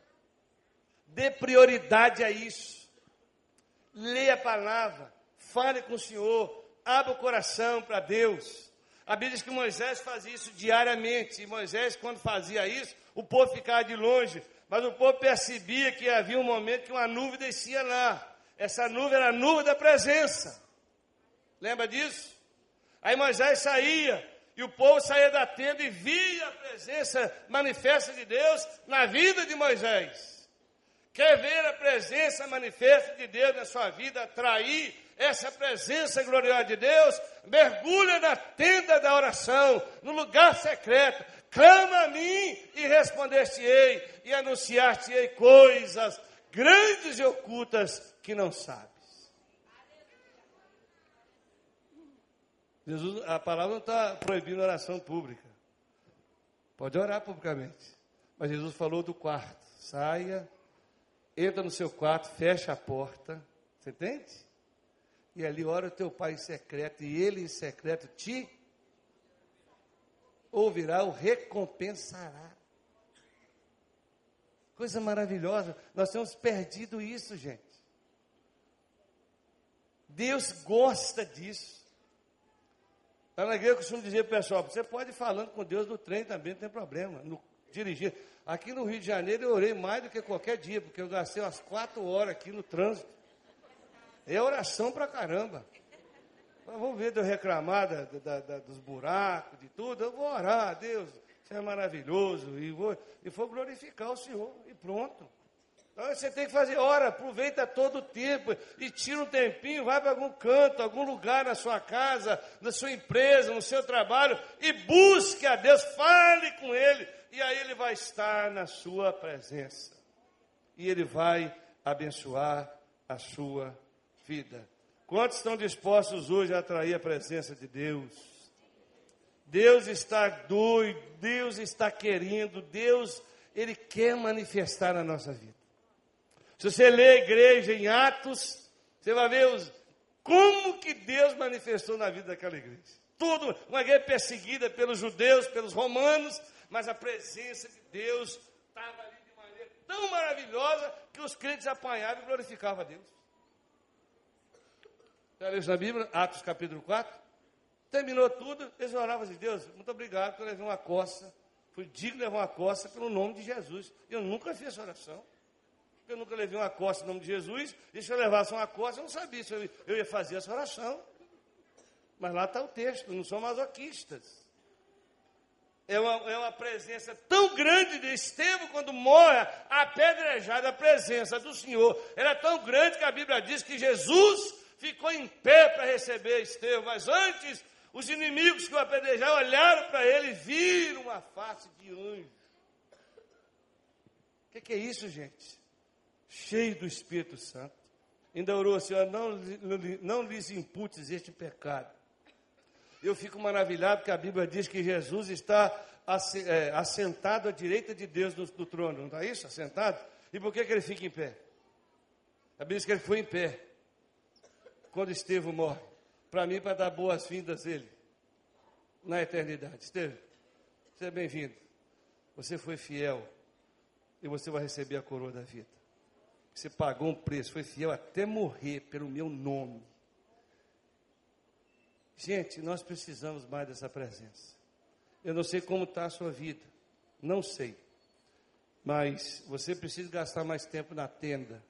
Dê prioridade a isso. Leia a palavra, fale com o Senhor, abra o coração para Deus. A Bíblia diz que Moisés fazia isso diariamente. E Moisés, quando fazia isso, o povo ficava de longe. Mas o povo percebia que havia um momento que uma nuvem descia lá. Essa nuvem era a nuvem da presença. Lembra disso? Aí Moisés saía, e o povo saía da tenda e via a presença manifesta de Deus na vida de Moisés. Quer ver a presença manifesta de Deus na sua vida, atrair essa presença gloriosa de Deus? Mergulha na tenda da oração, no lugar secreto. Clama a mim e responder-te-ei, e anunciar-te-ei coisas grandes e ocultas que não sabes. Jesus, a palavra não está proibindo oração pública. Pode orar publicamente. Mas Jesus falou do quarto. Saia, entra no seu quarto, fecha a porta. Você entende? E ali ora o teu pai em secreto, e ele em secreto te ouvirá, o recompensará. Coisa maravilhosa. Nós temos perdido isso, gente. Deus gosta disso. Na igreja eu costumo dizer pessoal, você pode ir falando com Deus no trem também, não tem problema, no, dirigir. Aqui no Rio de Janeiro eu orei mais do que qualquer dia, porque eu gastei umas quatro horas aqui no trânsito. É oração pra caramba. Mas vamos ver de eu reclamar da, da, da, dos buracos, de tudo. Eu vou orar, Deus, você é maravilhoso, e vou, e vou glorificar o Senhor, e pronto. Então você tem que fazer, ora, aproveita todo o tempo e tira um tempinho, vai para algum canto, algum lugar na sua casa, na sua empresa, no seu trabalho e busque a Deus, fale com Ele, e aí Ele vai estar na sua presença. E Ele vai abençoar a sua vida. Quantos estão dispostos hoje a atrair a presença de Deus? Deus está doido, Deus está querendo, Deus, Ele quer manifestar na nossa vida. Se você ler a igreja em Atos, você vai ver os, como que Deus manifestou na vida daquela igreja. Tudo, uma igreja perseguida pelos judeus, pelos romanos, mas a presença de Deus estava ali de maneira tão maravilhosa que os crentes apanhavam e glorificavam a Deus. Já leu isso na Bíblia? Atos capítulo 4. Terminou tudo, eles oravam assim, Deus, muito obrigado por levar uma coça. Fui digno de levar uma coça pelo nome de Jesus. Eu nunca fiz essa oração eu nunca levei uma costa em nome de Jesus, e se eu levasse uma costa, eu não sabia se eu, eu ia fazer essa oração. Mas lá está o texto, não são masoquistas. É uma, é uma presença tão grande de Estevão quando morre, apedrejado, a presença do Senhor. Era tão grande que a Bíblia diz que Jesus ficou em pé para receber Estevão, mas antes os inimigos que o apedrejaram olharam para ele e viram uma face de anjo. O que, que, é isso, gente? cheio do Espírito Santo. Ainda orou, Senhor, não, não lhes imputes este pecado. Eu fico maravilhado que a Bíblia diz que Jesus está é, assentado à direita de Deus no, no trono, não está isso? Assentado? E por que, que ele fica em pé? A Bíblia diz que ele foi em pé quando Estevão morre. Para mim, para dar boas-vindas a ele na eternidade. Estevão, seja bem-vindo. Você foi fiel e você vai receber a coroa da vida. Você pagou um preço, foi fiel até morrer pelo meu nome. Gente, nós precisamos mais dessa presença. Eu não sei como está a sua vida, não sei. Mas você precisa gastar mais tempo na tenda,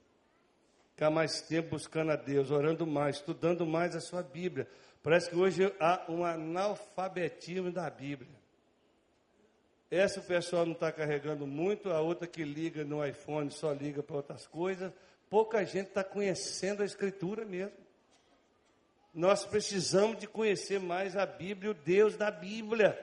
ficar mais tempo buscando a Deus, orando mais, estudando mais a sua Bíblia. Parece que hoje há um analfabetismo da Bíblia. Essa o pessoal não está carregando muito, a outra que liga no iPhone só liga para outras coisas. Pouca gente está conhecendo a Escritura mesmo. Nós precisamos de conhecer mais a Bíblia, o Deus da Bíblia.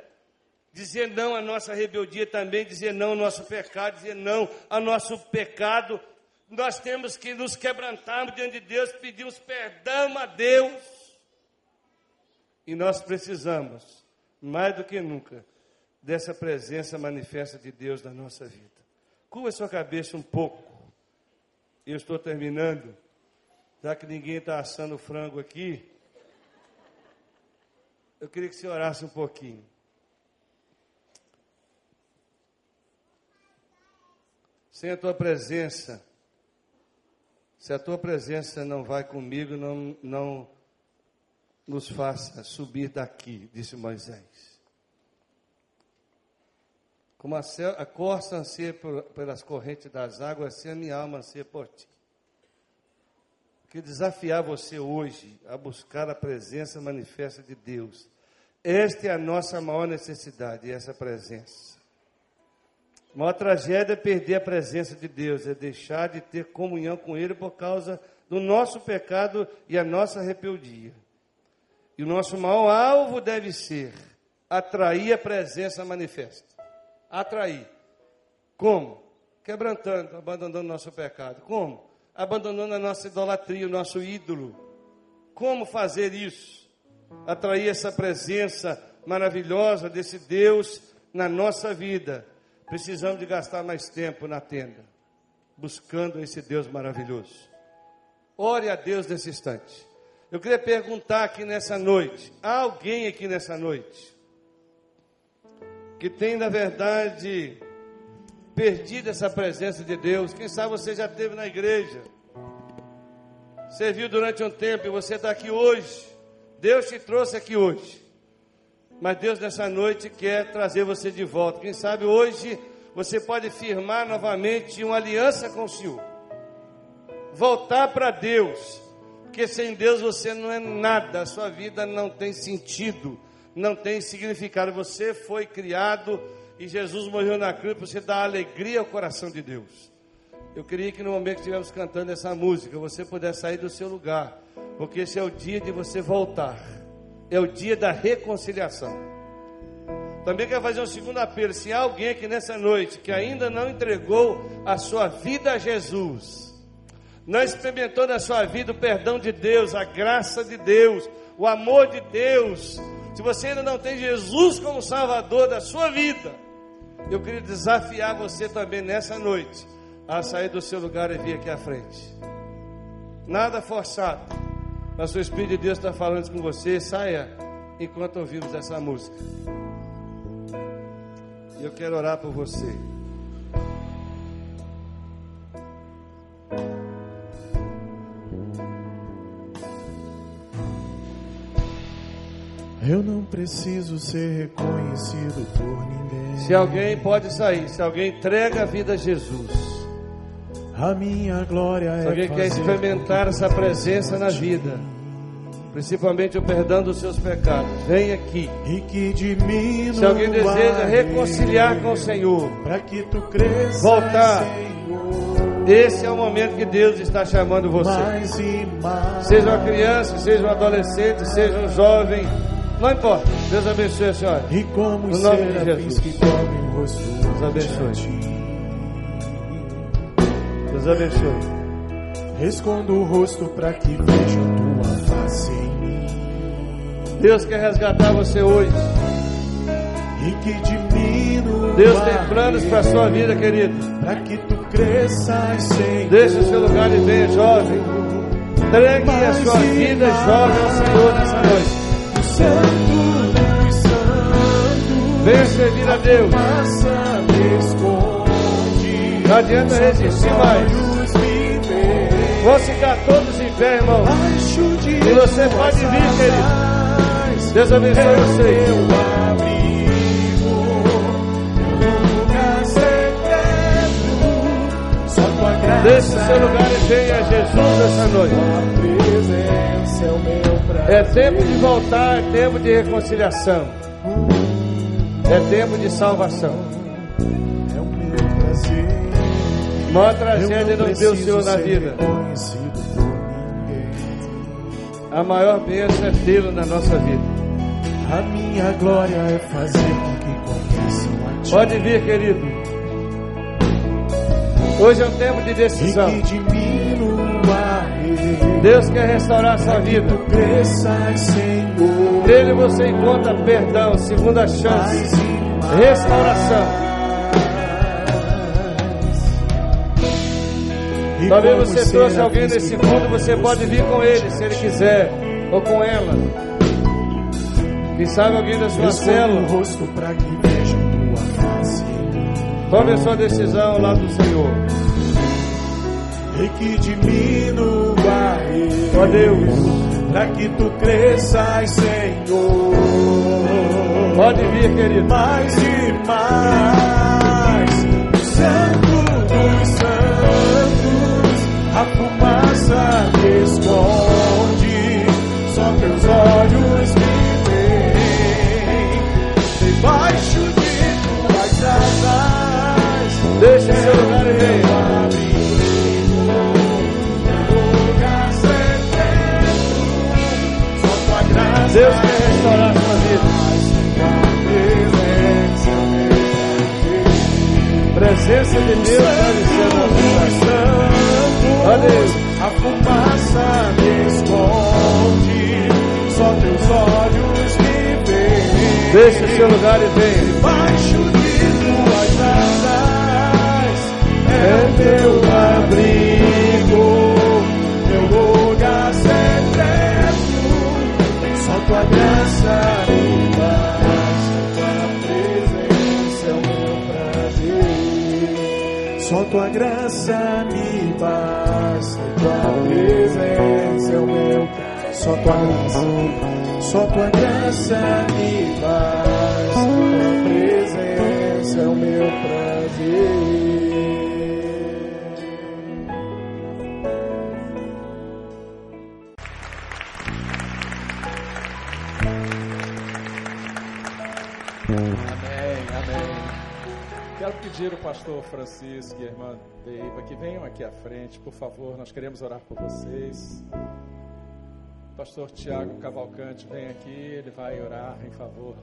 Dizer não à nossa rebeldia também, dizer não ao nosso pecado, dizer não ao nosso pecado. Nós temos que nos quebrantarmos diante de Deus, pedirmos perdão a Deus. E nós precisamos, mais do que nunca, dessa presença manifesta de Deus na nossa vida. Curva sua cabeça um pouco. Eu estou terminando. Já que ninguém está assando frango aqui, eu queria que você orasse um pouquinho. Sem a tua presença, se a tua presença não vai comigo, não, não nos faça subir daqui, disse Moisés. Como a, céu, a corça anseia por, pelas correntes das águas, assim a minha alma anseia por ti. Que desafiar você hoje a buscar a presença manifesta de Deus. Esta é a nossa maior necessidade, essa presença. A maior tragédia é perder a presença de Deus, é deixar de ter comunhão com Ele por causa do nosso pecado e a nossa rebeldia. E o nosso maior alvo deve ser atrair a presença manifesta. Atrair. Como? Quebrantando, abandonando nosso pecado. Como? Abandonando a nossa idolatria, o nosso ídolo. Como fazer isso? Atrair essa presença maravilhosa desse Deus na nossa vida. Precisamos de gastar mais tempo na tenda, buscando esse Deus maravilhoso. Ore a Deus nesse instante. Eu queria perguntar aqui nessa noite: há alguém aqui nessa noite que tem, na verdade, perdido essa presença de Deus? Quem sabe você já esteve na igreja, serviu durante um tempo e você está aqui hoje. Deus te trouxe aqui hoje. Mas Deus nessa noite quer trazer você de volta. Quem sabe hoje você pode firmar novamente uma aliança com o Senhor. Voltar para Deus porque sem Deus você não é nada, a sua vida não tem sentido, não tem significado. Você foi criado e Jesus morreu na cruz para você dar alegria ao coração de Deus. Eu queria que no momento que estivermos cantando essa música, você pudesse sair do seu lugar, porque esse é o dia de você voltar, é o dia da reconciliação. Também quero fazer um segundo apelo: se há alguém aqui nessa noite que ainda não entregou a sua vida a Jesus, não experimentou na sua vida o perdão de Deus, a graça de Deus, o amor de Deus, se você ainda não tem Jesus como Salvador da sua vida, eu queria desafiar você também nessa noite a sair do seu lugar e vir aqui à frente. Nada forçado, mas o Espírito de Deus está falando com você, saia enquanto ouvimos essa música. E eu quero orar por você. Eu não preciso ser reconhecido por ninguém. Se alguém pode sair, se alguém entrega a vida a Jesus, a minha glória é. Se alguém quer experimentar essa presença na vida, principalmente o perdão dos seus pecados, vem aqui. E que diminua Se alguém deseja reconciliar com o Senhor, para que tu cresça, voltar. Esse é o momento que Deus está chamando você. Mais mais. Seja uma criança, seja um adolescente, seja um jovem não importa. Deus abençoe a senhora. E como no nome de Jesus. que cobrem o rosto Deus abençoe. Deus abençoe. Escondo o rosto para que vejam tua face em mim. Deus quer resgatar você hoje. E que diminua. Deus tem planos para a sua vida, querido. Para que tu cresças, Senhor. Deixe o seu lugar e venha, jovem. Entregue a sua vida, jovem, ao Senhor nessa noite. Santo dos Santos. Venha servir a Deus. Não adianta resistir mais. Vão ficar todos em pé, irmão. E você pode vir, querido. Deus abençoe você. Deixe o seu lugar e venha a Jesus essa noite. É tempo de voltar, é tempo de reconciliação. É tempo de salvação. É o meu prazer. Maior tragédia é não ter o Senhor na vida. A maior bênção é tê-lo na nossa vida. A minha glória é fazer com que conheçam a ti. Pode vir, querido. Hoje é um tempo de decisão. E. Deus quer restaurar a sua vida. Nele você encontra perdão, segunda chance, restauração. Talvez você trouxe alguém desse mundo, você pode vir com ele, se ele quiser, ou com ela. Quem sabe alguém da sua célula. face. Tome a sua decisão ao lado do Senhor. E que diminua ele. Ó Deus, Para que tu cresças, Senhor. pode vir, querido. mais e mais. graça me esconde, só teus olhos me veem. Debaixo de tuas asas, deixa seu lugar e Deus quer restaurar sua vida. Presença de Deus, Santo, Santo, Santo, a fumaça me esconde, só teus olhos me veem. Deixe o seu lugar e venha. Debaixo de tuas asas é teu abrigo, meu lugar secreto. Só tua graça me basta, tua presença é o meu prazer. Só tua graça me basta, tua presença é o meu. Só tua graça, só tua graça me basta, pedir o pastor Francisco e a irmã Deiva que venham aqui à frente, por favor. Nós queremos orar por vocês. Pastor Tiago Cavalcante vem aqui, ele vai orar em favor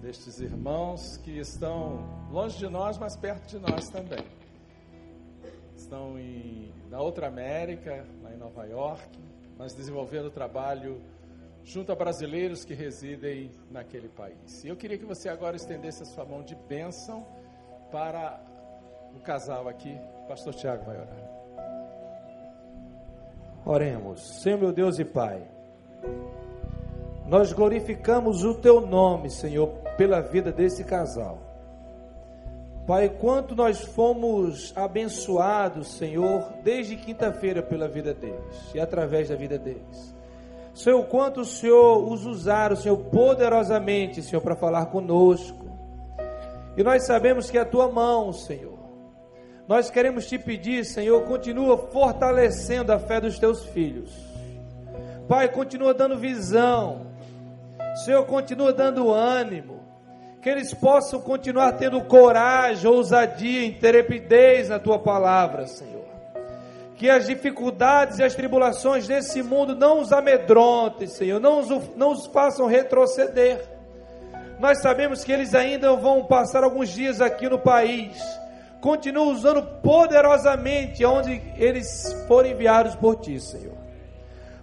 destes irmãos que estão longe de nós, mas perto de nós também. Estão em, na outra América, lá em Nova York, mas desenvolvendo trabalho junto a brasileiros que residem naquele país. E eu queria que você agora estendesse a sua mão de bênção para o casal aqui. Pastor Tiago vai orar. Oremos. Senhor meu Deus e Pai, nós glorificamos o Teu nome, Senhor, pela vida desse casal. Pai, quanto nós fomos abençoados, Senhor, desde quinta-feira pela vida deles e através da vida deles. Senhor, quanto o Senhor os usaram, Senhor, poderosamente, Senhor, para falar conosco. E nós sabemos que é a tua mão, Senhor. Nós queremos te pedir, Senhor, continua fortalecendo a fé dos teus filhos. Pai, continua dando visão. Senhor, continua dando ânimo. Que eles possam continuar tendo coragem, ousadia, intrepidez na tua palavra, Senhor que as dificuldades e as tribulações desse mundo não os amedrontem, Senhor, não os, não os façam retroceder. Nós sabemos que eles ainda vão passar alguns dias aqui no país. Continua usando poderosamente onde eles forem enviados por Ti, Senhor.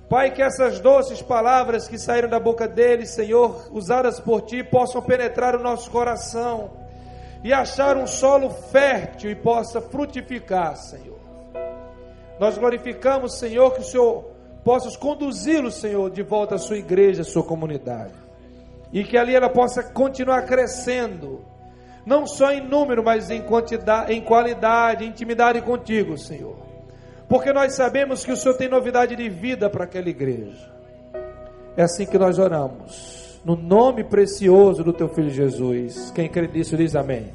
Pai, que essas doces palavras que saíram da boca deles, Senhor, usadas por Ti, possam penetrar o nosso coração e achar um solo fértil e possa frutificar, Senhor. Nós glorificamos, Senhor, que o Senhor possa conduzi-lo, Senhor, de volta à sua igreja, à sua comunidade. E que ali ela possa continuar crescendo, não só em número, mas em quantidade, em qualidade, em intimidade contigo, Senhor. Porque nós sabemos que o Senhor tem novidade de vida para aquela igreja. É assim que nós oramos. No nome precioso do teu filho Jesus. Quem crê nisso diz amém.